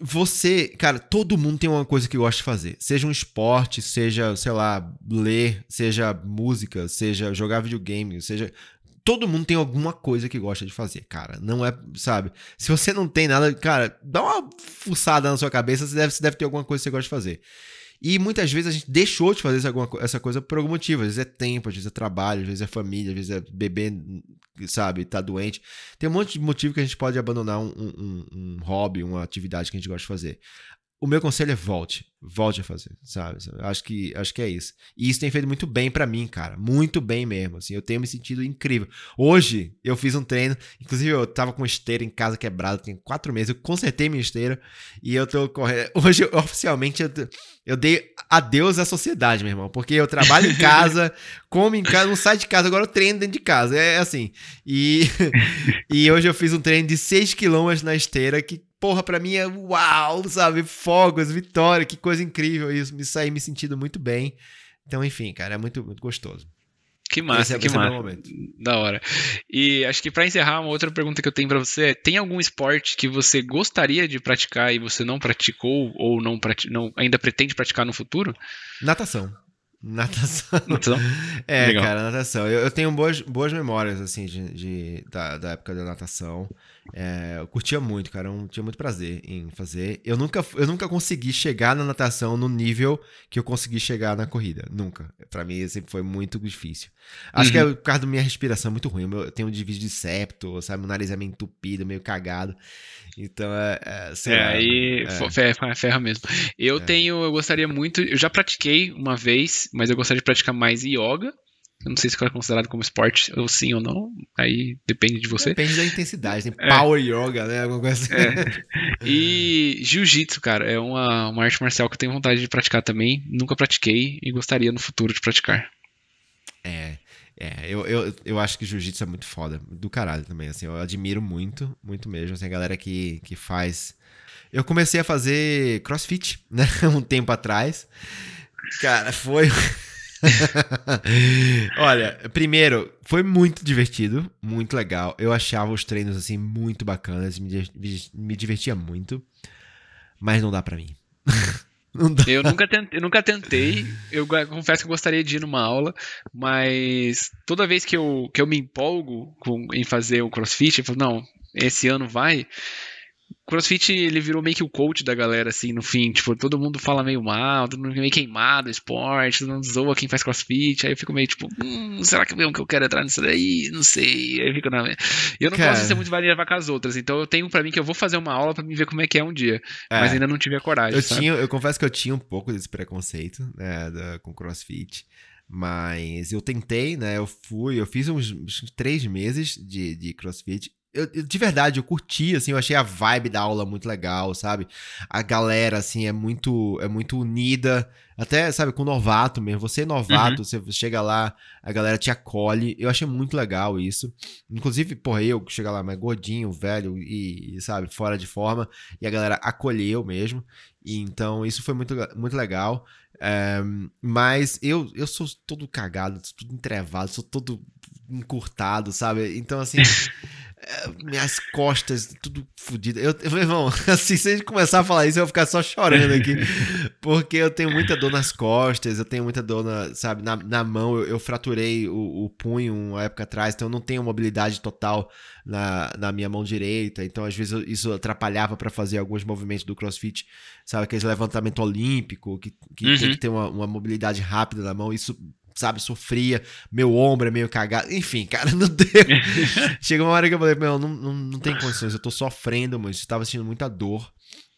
você, cara, todo mundo tem uma coisa que gosta de fazer, seja um esporte, seja, sei lá, ler, seja música, seja jogar videogame, seja todo mundo tem alguma coisa que gosta de fazer, cara. Não é, sabe? Se você não tem nada, cara, dá uma fuçada na sua cabeça, você deve, você deve ter alguma coisa que você gosta de fazer. E muitas vezes a gente deixou de fazer essa, coisa por algum motivo. Às vezes é tempo, às vezes é trabalho, às vezes é família, às vezes é bebê, sabe, tá doente. Tem um monte de motivo que a gente pode abandonar um, um, um hobby, uma atividade que a gente gosta de fazer o meu conselho é volte. Volte a fazer, sabe? Acho que, acho que é isso. E isso tem feito muito bem para mim, cara. Muito bem mesmo. Assim, eu tenho me sentido incrível. Hoje eu fiz um treino, inclusive eu tava com esteira em casa quebrada, tem quatro meses. Eu consertei minha esteira e eu tô correndo. [LAUGHS] Hoje, oficialmente, eu, eu dei adeus à sociedade, meu irmão. Porque eu trabalho em casa, [LAUGHS] como em casa, não saio de casa, agora eu treino dentro de casa. É, é assim. E, [LAUGHS] e hoje eu fiz um treino de 6 km na esteira que porra, pra mim é uau, sabe? Fogos, vitória, que coisa incrível isso. Me saí me sentindo muito bem. Então, enfim, cara, é muito, muito gostoso. Que massa, é, que massa. Da hora. E acho que para encerrar, uma outra pergunta que eu tenho para você é: tem algum esporte que você gostaria de praticar e você não praticou ou não, prati não ainda pretende praticar no futuro? Natação. Natação. [LAUGHS] Natação? É, Legal. cara, natação. Eu, eu tenho boas, boas memórias, assim, de, de- da, da época da natação. É, eu curtia muito, cara. Eu tinha muito prazer em fazer. Eu nunca, eu nunca consegui chegar na natação no nível que eu consegui chegar na corrida. Nunca. Pra mim, sempre foi muito difícil. Acho que é por causa da minha respiração muito ruim. Eu tenho um desvio de septo, sabe? Meu nariz é meio entupido, meio cagado. Então, é, é, É, aí é. ferra, ferra mesmo. Eu tenho, eu gostaria muito, eu já pratiquei uma vez, mas eu gostaria de praticar mais yoga. Eu não sei se é considerado como esporte, ou sim ou não. Aí depende de você. Depende da intensidade. Tem É. power yoga, né? Alguma coisa assim. É. [LAUGHS] E jiu-jitsu, cara, é uma, uma arte marcial que eu tenho vontade de praticar também. Nunca pratiquei e gostaria no futuro de praticar. É, é eu, eu, eu acho que jiu-jitsu é muito foda. Do caralho também, assim. Eu admiro muito, muito mesmo. Assim, a galera que, que faz. Eu comecei a fazer crossfit, né? [LAUGHS] Um tempo atrás. Cara, foi. [LAUGHS] Olha, primeiro, foi muito divertido, muito legal. Eu achava os treinos, assim, muito bacanas. Me, me divertia muito. Mas não dá pra mim. [LAUGHS] Eu nunca tentei, eu nunca tentei. Eu confesso que eu gostaria de ir numa aula, mas toda vez que eu, que eu me empolgo com- em fazer o CrossFit, eu falo, não, esse ano vai. CrossFit, ele virou meio que o coach da galera, assim, no fim. Tipo, todo mundo fala meio mal, todo mundo meio queimado, esporte, todo mundo zoa quem faz CrossFit. Aí eu fico meio tipo, hum, será que mesmo que eu quero entrar nisso daí? Não sei. Aí eu fico na. Eu não Cara. de ser muito variável com as outras, então eu tenho pra mim que eu vou fazer uma aula pra me ver como é que é um dia. Mas É. ainda não tive a coragem. Eu, sabe? tinha, eu confesso que eu tinha um pouco desse preconceito né, da- com crossfit. Mas eu tentei, né? Eu fui, eu fiz uns, uns três meses de, de crossfit. Eu, eu- de verdade, eu curti, assim, eu achei a vibe da aula muito legal, sabe? A galera, assim, é muito, é muito unida. Até, sabe, com novato mesmo. Você é novato, você chega lá, a galera te acolhe. Eu achei muito legal isso. Inclusive, porra, eu que chega lá mais gordinho, velho e, sabe, fora de forma. E a galera acolheu mesmo. E, então, isso foi muito, muito legal. É, mas eu, eu sou todo cagado, sou todo entrevado, sou todo encurtado, sabe? Então, assim, [LAUGHS] minhas costas, tudo fodido. Eu, eu, meu irmão, [LAUGHS] assim, se a gente começar a falar isso, eu vou ficar só chorando aqui. [LAUGHS] Porque eu tenho muita dor nas costas, eu tenho muita dor, na, sabe, na, na mão. Eu, eu fraturei o, o punho uma época atrás, então eu não tenho mobilidade total na, na minha mão direita. Então, às vezes, eu- isso atrapalhava para fazer alguns movimentos do crossfit, sabe, aquele levantamento olímpico, que, que Uhum. tem que ter uma, uma mobilidade rápida na mão. Isso, sabe, sofria. Meu ombro é meio cagado. Enfim, cara, [LAUGHS] não deu. [LAUGHS] Chegou uma hora que eu falei, meu, não, não, não tem condições, eu tô sofrendo, mas estava sentindo muita dor.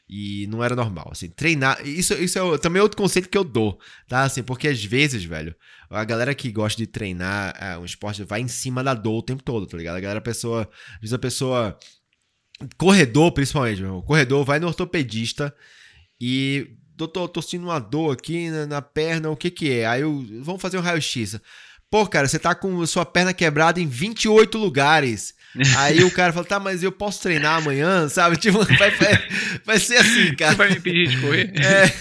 E não era normal, assim, treinar, isso, isso é também outro conceito que eu dou, tá, assim, porque às vezes, velho, a galera que gosta de treinar é, um esporte vai em cima da dor o tempo todo, tá ligado? A galera, a pessoa, às vezes a pessoa, corredor principalmente, meu irmão, corredor vai no ortopedista e, doutor, eu tô sentindo uma dor aqui na, na perna, o que que é? Aí eu, vamos fazer um raio-x. Pô, cara, você tá com sua perna quebrada em 28 lugares. [LAUGHS] Aí o cara fala, tá, mas eu posso treinar amanhã, sabe? [LAUGHS] Tipo, vai, vai, vai ser assim, Você cara. vai me impedir de correr? É,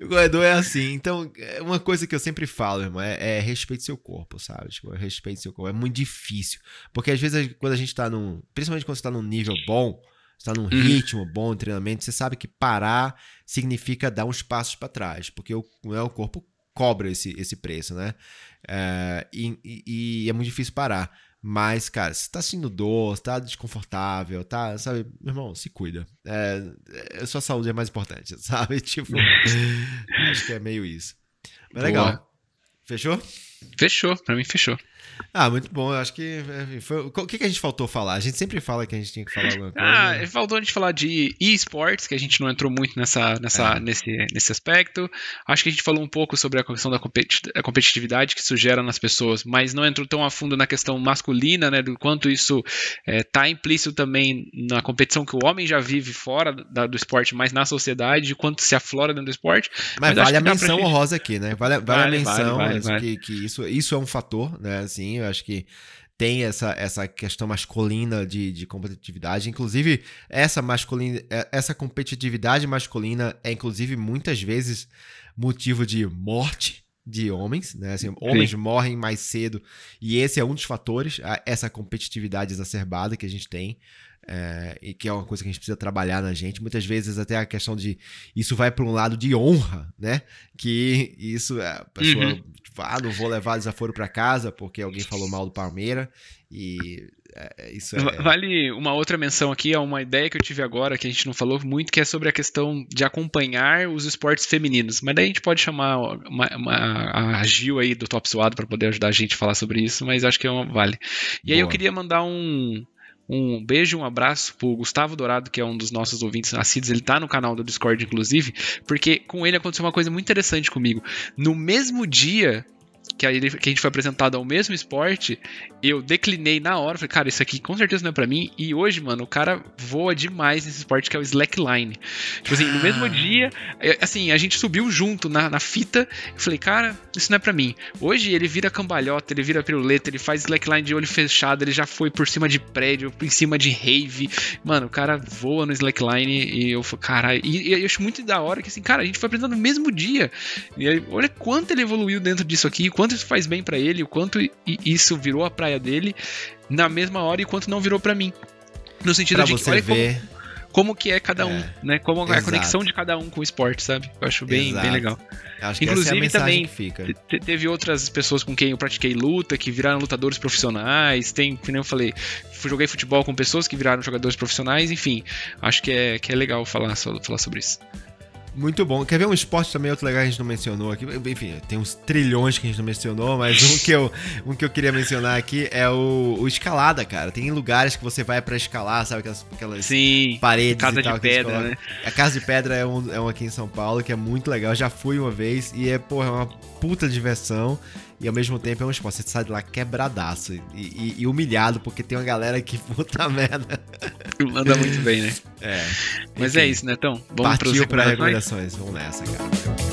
[LAUGHS] o corredor é assim. Então, é uma coisa que eu sempre falo, irmão, é, é respeite seu corpo, sabe? Tipo, respeite seu corpo. É muito difícil. Porque às vezes, quando a gente tá num. Principalmente quando você tá num nível bom, você tá num ritmo bom de treinamento, você sabe que parar significa dar uns passos para trás. Porque o, né, o corpo cobra esse, esse preço, né? É, e, e- e é muito difícil parar. Mas, cara, se tá sentindo dor, se tá desconfortável, tá, sabe, meu irmão, se cuida. É, é, sua saúde é mais importante, [LAUGHS] sabe? Tipo, [LAUGHS] acho que é meio isso. Mas Boa. legal. Fechou? Fechou, pra mim fechou. Ah, muito bom. Eu acho que. foi- o que, que a gente faltou falar? A gente sempre fala que a gente tinha que falar alguma coisa. Ah, faltou a gente falar de esportes, que a gente não entrou muito nessa, nessa, É. nesse, nesse aspecto. Acho que a gente falou um pouco sobre a questão da competi- a competitividade que isso gera nas pessoas, mas não entrou tão a fundo na questão masculina, né? Do quanto isso está implícito também na competição que o homem já vive fora da- do esporte, mas na sociedade, de quanto se aflora dentro do esporte. Mas, mas vale a menção gente- honrosa aqui, né? Vale, vale, a Vale, menção vale, isso, vale. Que, que isso, isso é um fator, né? Assim, eu acho que tem essa, essa questão masculina de, de competitividade. Inclusive, essa masculina, é- essa competitividade masculina é, inclusive, muitas vezes motivo de morte de homens, né? Assim, homens morrem mais cedo e esse é um dos fatores, essa competitividade exacerbada que a gente tem. É, e que é uma coisa que a gente precisa trabalhar na gente. Muitas vezes até a questão de isso vai para um lado de honra, né? Que isso é, a pessoa Uhum. tipo, ah, não vou levar desaforo para casa porque alguém falou mal do Palmeira e é, isso é Va- Vale uma outra menção aqui a uma ideia que eu tive agora, que a gente não falou muito, que é sobre a questão de acompanhar os esportes femininos. Mas daí a gente pode chamar uma- uma- a Gil aí do Top Suado para poder ajudar a gente a falar sobre isso, mas acho que é uma, vale. E aí eu Boa. queria mandar um, um beijo, um abraço pro Gustavo Dourado, que é um dos nossos ouvintes nascidos. Ele tá no canal do Discord, inclusive, porque com ele aconteceu uma coisa muito interessante comigo. No mesmo dia que a, gente foi apresentado ao mesmo esporte, eu declinei na hora. Falei, cara, isso aqui com certeza não é pra mim. E hoje, mano, o cara voa demais nesse esporte que é o slackline. Tipo assim, no mesmo Ah. dia, é, assim, a gente subiu junto na, na fita. Eu falei, cara, isso não é pra mim. Hoje ele vira cambalhota, ele vira piruleta, ele faz slackline de olho fechado, ele já foi por cima de prédio, por cima de rave. Mano, o cara voa no slackline e eu falei, caralho. E, e eu acho muito da hora que, assim, cara, a gente foi apresentado no mesmo dia. E aí, olha quanto ele evoluiu dentro disso aqui, o quanto isso faz bem pra ele, o quanto isso virou a praia dele na mesma hora e quanto não virou pra mim. No sentido para de que olha como, ver. como que é cada um, É, né? Como é a exato. conexão de cada um com o esporte, sabe? Eu acho bem, Exato. bem legal. Acho que essa é a Inclusive, mensagem também-. Te- Teve outras pessoas com quem eu pratiquei luta, que viraram lutadores profissionais. Tem, como eu falei, joguei futebol com pessoas que viraram jogadores profissionais. Enfim, acho que é, que é legal falar, falar sobre isso. Muito bom. Quer ver um esporte também, outro legal que a gente não mencionou aqui? Enfim, tem uns trilhões que a gente não mencionou, mas um que eu, um que eu queria mencionar aqui é o, o escalada, cara. Tem lugares que você vai pra escalar, sabe? Aquelas, aquelas Sim, paredes casa e tal. de pedra, né? A Casa de Pedra é um, é um aqui em São Paulo que é muito legal. Eu já fui uma vez e é, porra, é uma puta diversão. E ao mesmo tempo é um esporte. Você sai de lá quebradaço e, e- e humilhado, porque tem uma galera que [LAUGHS] puta merda. Anda muito bem, né? É. Mas Enfim, é isso, Netão. Vamos pras Partiu recomendações? recomendações. Vamos nessa, cara.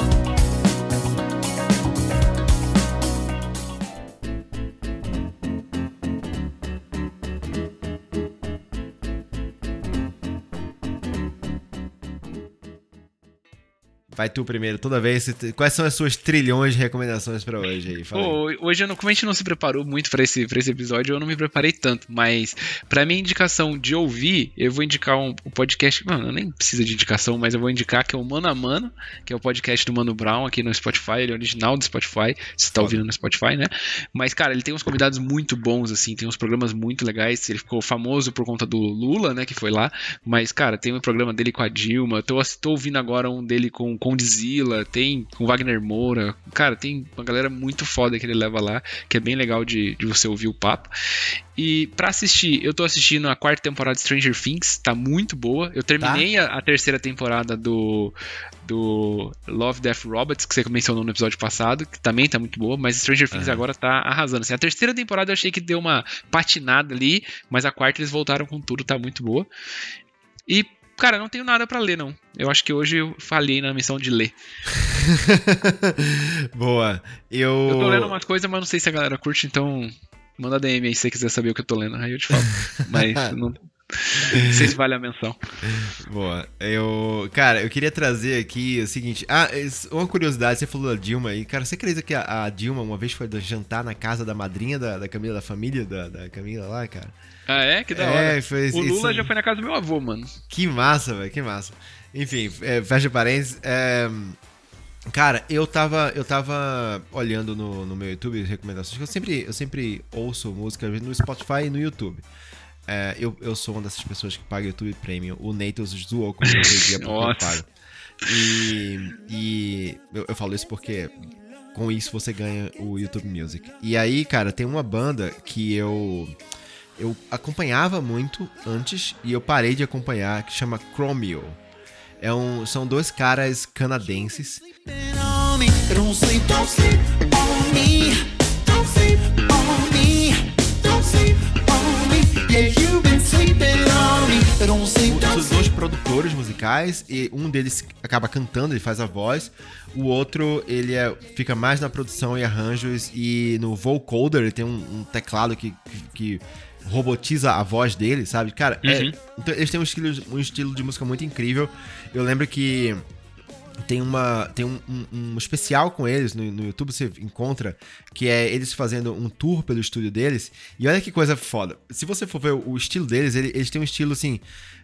Vai tu primeiro, toda vez. Quais são as suas trilhões de recomendações pra hoje aí? Pô, hoje, eu não, como a gente não se preparou muito pra esse, pra esse episódio, eu não me preparei tanto. Mas, pra minha indicação de ouvir, eu vou indicar um, um podcast. Mano, eu nem precisa de indicação, mas eu vou indicar que é o Mano a Mano, que é o podcast do Mano Brown aqui no Spotify. Ele é original do Spotify. Você tá ouvindo no Spotify, né? Mas, cara, ele tem uns convidados muito bons, assim. Tem uns programas muito legais. Ele ficou famoso por conta do Lula, né? Que foi lá. Mas, cara, tem um programa dele com a Dilma. Eu tô, tô ouvindo agora um dele com Condzilla. Tem com Wagner Moura. Cara, tem uma galera muito foda que ele leva lá, que é bem legal de, de você ouvir o papo. E pra assistir, eu tô assistindo a quarta temporada de Stranger Things, tá muito boa. Eu terminei a, a terceira temporada do, do Love, Death, Robots, que você mencionou no episódio passado, que também tá muito boa, mas Stranger Things Aham. agora tá arrasando. Assim, a terceira temporada eu achei que deu uma patinada ali, mas a quarta eles voltaram com tudo, tá muito boa. E, cara, não tenho nada pra ler, não. Eu acho que hoje eu falhei na missão de ler. [LAUGHS] Boa. Eu. Eu tô lendo umas coisas, mas não sei se a galera curte, então manda DM aí se você quiser saber o que eu tô lendo. Aí eu te falo. [LAUGHS] Mas não, não sei se vale a menção. Boa. Eu. Cara, eu queria trazer aqui o seguinte. Ah, uma curiosidade, você falou da Dilma aí. Cara, você acredita que a, a Dilma uma vez foi jantar na casa da madrinha da, da Camila, da família da, da Camila lá, cara? Ah, é? Que da É, hora. foi O Lula isso- já foi na casa do meu avô, mano. Que massa, velho, que massa. Enfim, é, fecha parênteses. é, cara, eu tava, eu tava olhando no, no meu YouTube recomendações, que eu sempre, eu sempre ouço música no Spotify e no YouTube. É, eu, eu sou uma dessas pessoas que paga YouTube Premium. O Natos zoou comigo aquele dia porque eu pago. E, e eu, eu falo isso porque com isso você ganha o YouTube Music. E aí, cara, tem uma banda que eu eu acompanhava muito antes e eu parei de acompanhar que chama Chromio. É um, são dois caras canadenses. Os dois produtores musicais e um deles acaba cantando, ele faz a voz. O outro, ele é, fica mais na produção e arranjos e no vocoder ele tem um, um teclado que, que, que robotiza a voz dele, sabe? Cara, é- Uhum. então, eles têm um estilo, um estilo de música muito incrível. Eu lembro que tem uma tem um, um- um especial com eles no, no YouTube você encontra que é eles fazendo um tour pelo estúdio deles. E olha que coisa foda. Se você for ver o, o estilo deles ele- eles têm um estilo assim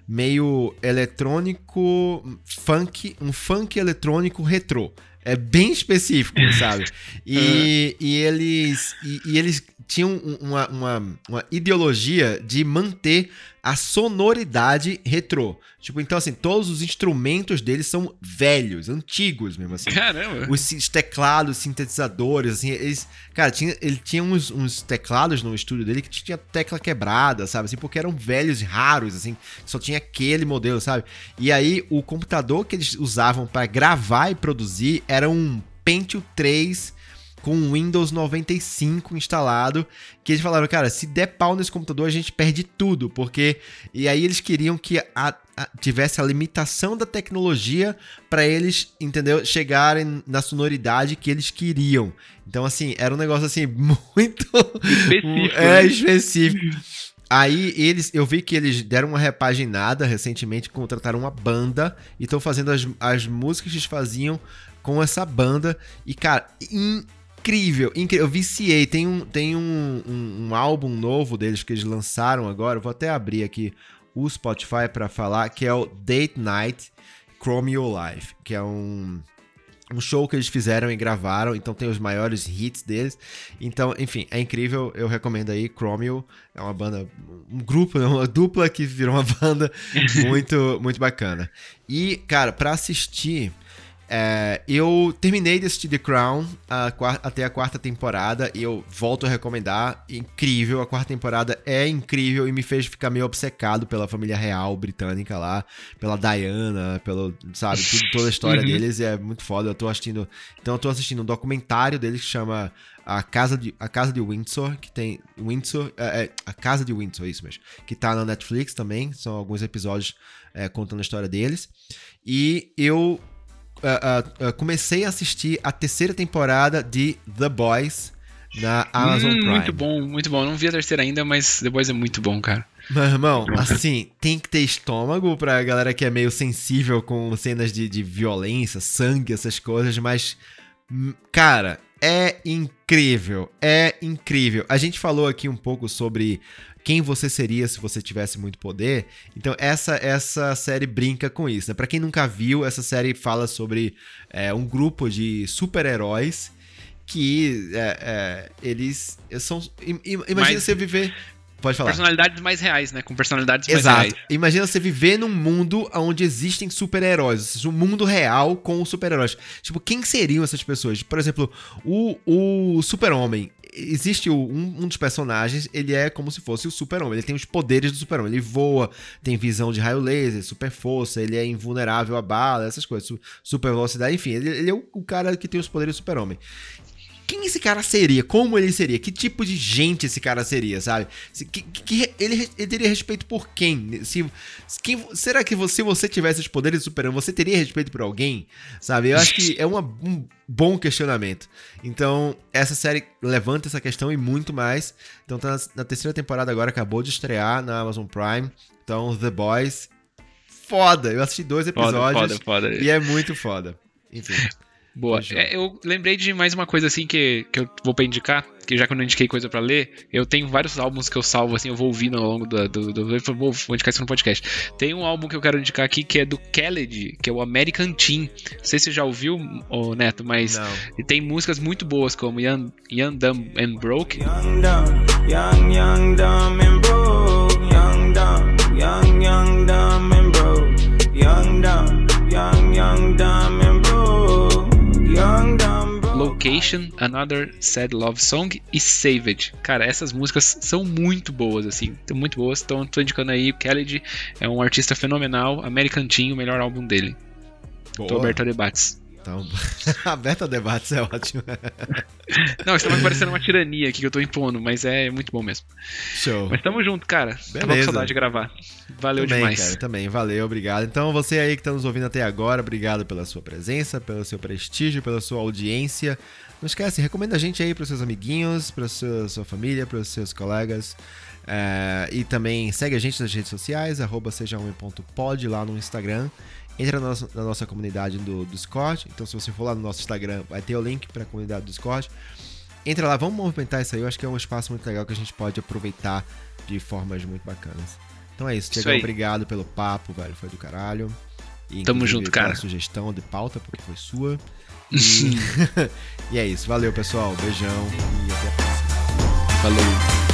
meio eletrônico funk um funk eletrônico retrô. É bem específico [LAUGHS] sabe? E, e eles e, e eles tinham um- uma, uma, uma ideologia de manter a sonoridade retrô. Tipo, então assim, todos os instrumentos deles são velhos, antigos mesmo assim. Caramba. Os teclados, sintetizadores, assim, eles. Cara, tinha, ele tinha uns, uns teclados no estúdio dele que tinha tecla quebrada, sabe? Assim, porque eram velhos e raros, assim, só tinha aquele modelo, sabe? E aí, o computador que eles usavam para gravar e produzir era um Pentium 3 com Windows 95 instalado, que eles falaram, cara, se der pau nesse computador, a gente perde tudo, porque... E aí eles queriam que a- a- tivesse a limitação da tecnologia para eles, entendeu? Chegarem na sonoridade que eles queriam. Então, assim, era um negócio, assim, [LAUGHS] muito... Específico, É, né? específico. Aí eles, eu vi que eles deram uma repaginada recentemente, contrataram uma banda e estão fazendo as, as músicas que eles faziam com essa banda. E, cara, incrível, incrível. Eu viciei. Tem um, tem um, um, um álbum novo deles que eles lançaram agora. Eu vou até abrir aqui o Spotify pra falar, que é o Date Night Chrome Your Life, que é um um show que eles fizeram e gravaram, então tem os maiores hits deles. Então, enfim, é incrível, eu recomendo aí. Chromio é uma banda, um grupo, né, uma dupla que virou uma [LAUGHS] banda [LAUGHS] muito, muito bacana. E, cara, pra assistir, é, eu terminei de assistir The Crown a até a quarta temporada e eu volto a recomendar. Incrível, a quarta temporada é incrível e me fez ficar meio obcecado pela família real britânica lá, pela Diana, pelo, sabe, tudo- toda a história [LAUGHS] Uhum. deles e é muito foda. Eu tô assistindo, então eu tô assistindo um documentário deles que chama a Casa de, a Casa de Windsor, que tem Windsor, é, é, a Casa de Windsor, isso mesmo, que tá na Netflix também, são alguns episódios é, contando a história deles. E eu ah, ah, comecei a assistir a terceira temporada de The Boys na Amazon Hum, Prime. Muito bom, muito bom. Não vi a terceira ainda, mas The Boys é muito bom, cara. Meu irmão, assim, tem que ter estômago pra galera que é meio sensível com cenas de, de violência, sangue, essas coisas, mas, hum, cara, é incrível, é incrível. A gente falou aqui um pouco sobre quem você seria se você tivesse muito poder. Então, essa essa série brinca com isso, né? Pra quem nunca viu, essa série fala sobre é, um grupo de super-heróis que é, é, eles são. im- im- Imagina Mas- você viver. Pode falar. Personalidades mais reais, né? Com personalidades mais Exato. reais. Imagina você viver num mundo onde existem super-heróis. Um mundo real com super-heróis. Tipo, quem seriam essas pessoas? Por exemplo, o, o Super-Homem. Existe o- um, um dos personagens, ele é como se fosse o Super-Homem. Ele tem os poderes do Super-Homem. Ele voa, tem visão de raio laser, super força, ele é invulnerável a bala, essas coisas. su- Super velocidade, enfim. Ele, ele é o, o cara que tem os poderes do Super-Homem. Quem esse cara seria? Como ele seria? Que tipo de gente esse cara seria, sabe? Que- que- ele, ele teria respeito por quem? Se, quem- será que você, se você tivesse os poderes do super você teria respeito por alguém? Sabe? Eu acho que é uma- um bom questionamento. Então, essa série levanta essa questão e muito mais. Então, tá na, na terceira temporada agora, acabou de estrear na Amazon Prime. Então, The Boys, foda. Eu assisti dois Foda, episódios foda, foda. e é muito foda. Enfim. [LAUGHS] Boa. Fechou. É, eu lembrei de mais uma coisa assim que, que eu vou pra indicar, que já que eu não indiquei coisa pra ler, eu tenho vários álbuns que eu salvo, assim, eu vou ouvindo ao longo do. do, do eu vou, vou indicar isso no podcast. Tem um álbum que eu quero indicar aqui que é do Khaled, que é o American Teen. Não sei se você já ouviu, ô Neto, mas Não. tem músicas muito boas, como Young, Young Dumb and Broke. Young, dumb, young, young, dumb and broke. Young, dumb, young, young, dumb and broke. Young, dumb, young, young, dumb Location, Another Sad Love Song e Savage. Cara, essas músicas são muito boas, assim, são muito boas. Então, tô indicando aí, o Khaled é um artista fenomenal, American Teen, o melhor álbum dele. Tô Boa. aberto a debates. Então, [LAUGHS] aberto a debates é ótimo. [LAUGHS] Não, isso tá mais parecendo uma tirania aqui que eu tô impondo, mas é muito bom mesmo. Show. Mas tamo junto, cara. Tava com Beleza. saudade de gravar. Valeu também, demais. cara, também. Valeu, obrigado. Então, você aí que tá nos ouvindo até agora, obrigado pela sua presença, pelo seu prestígio, pela sua audiência. Não esquece, recomenda a gente aí pros seus amiguinhos, pra sua, sua família, pros seus colegas. É, e também segue a gente nas redes sociais, arroba lá no Instagram. Entra na nossa, na nossa comunidade do, do Discord. Então, se você for lá no nosso Instagram, vai ter o link para a comunidade do Discord. Entra lá, vamos movimentar isso aí. Eu acho que é um espaço muito legal que a gente pode aproveitar de formas muito bacanas. Então é isso, Tiagão, obrigado pelo papo, velho. Foi do caralho. E, Tamo junto, cara. sugestão de pauta, porque foi sua. [LAUGHS] E, [LAUGHS] e é isso. Valeu, pessoal. Beijão e até a próxima. Falou.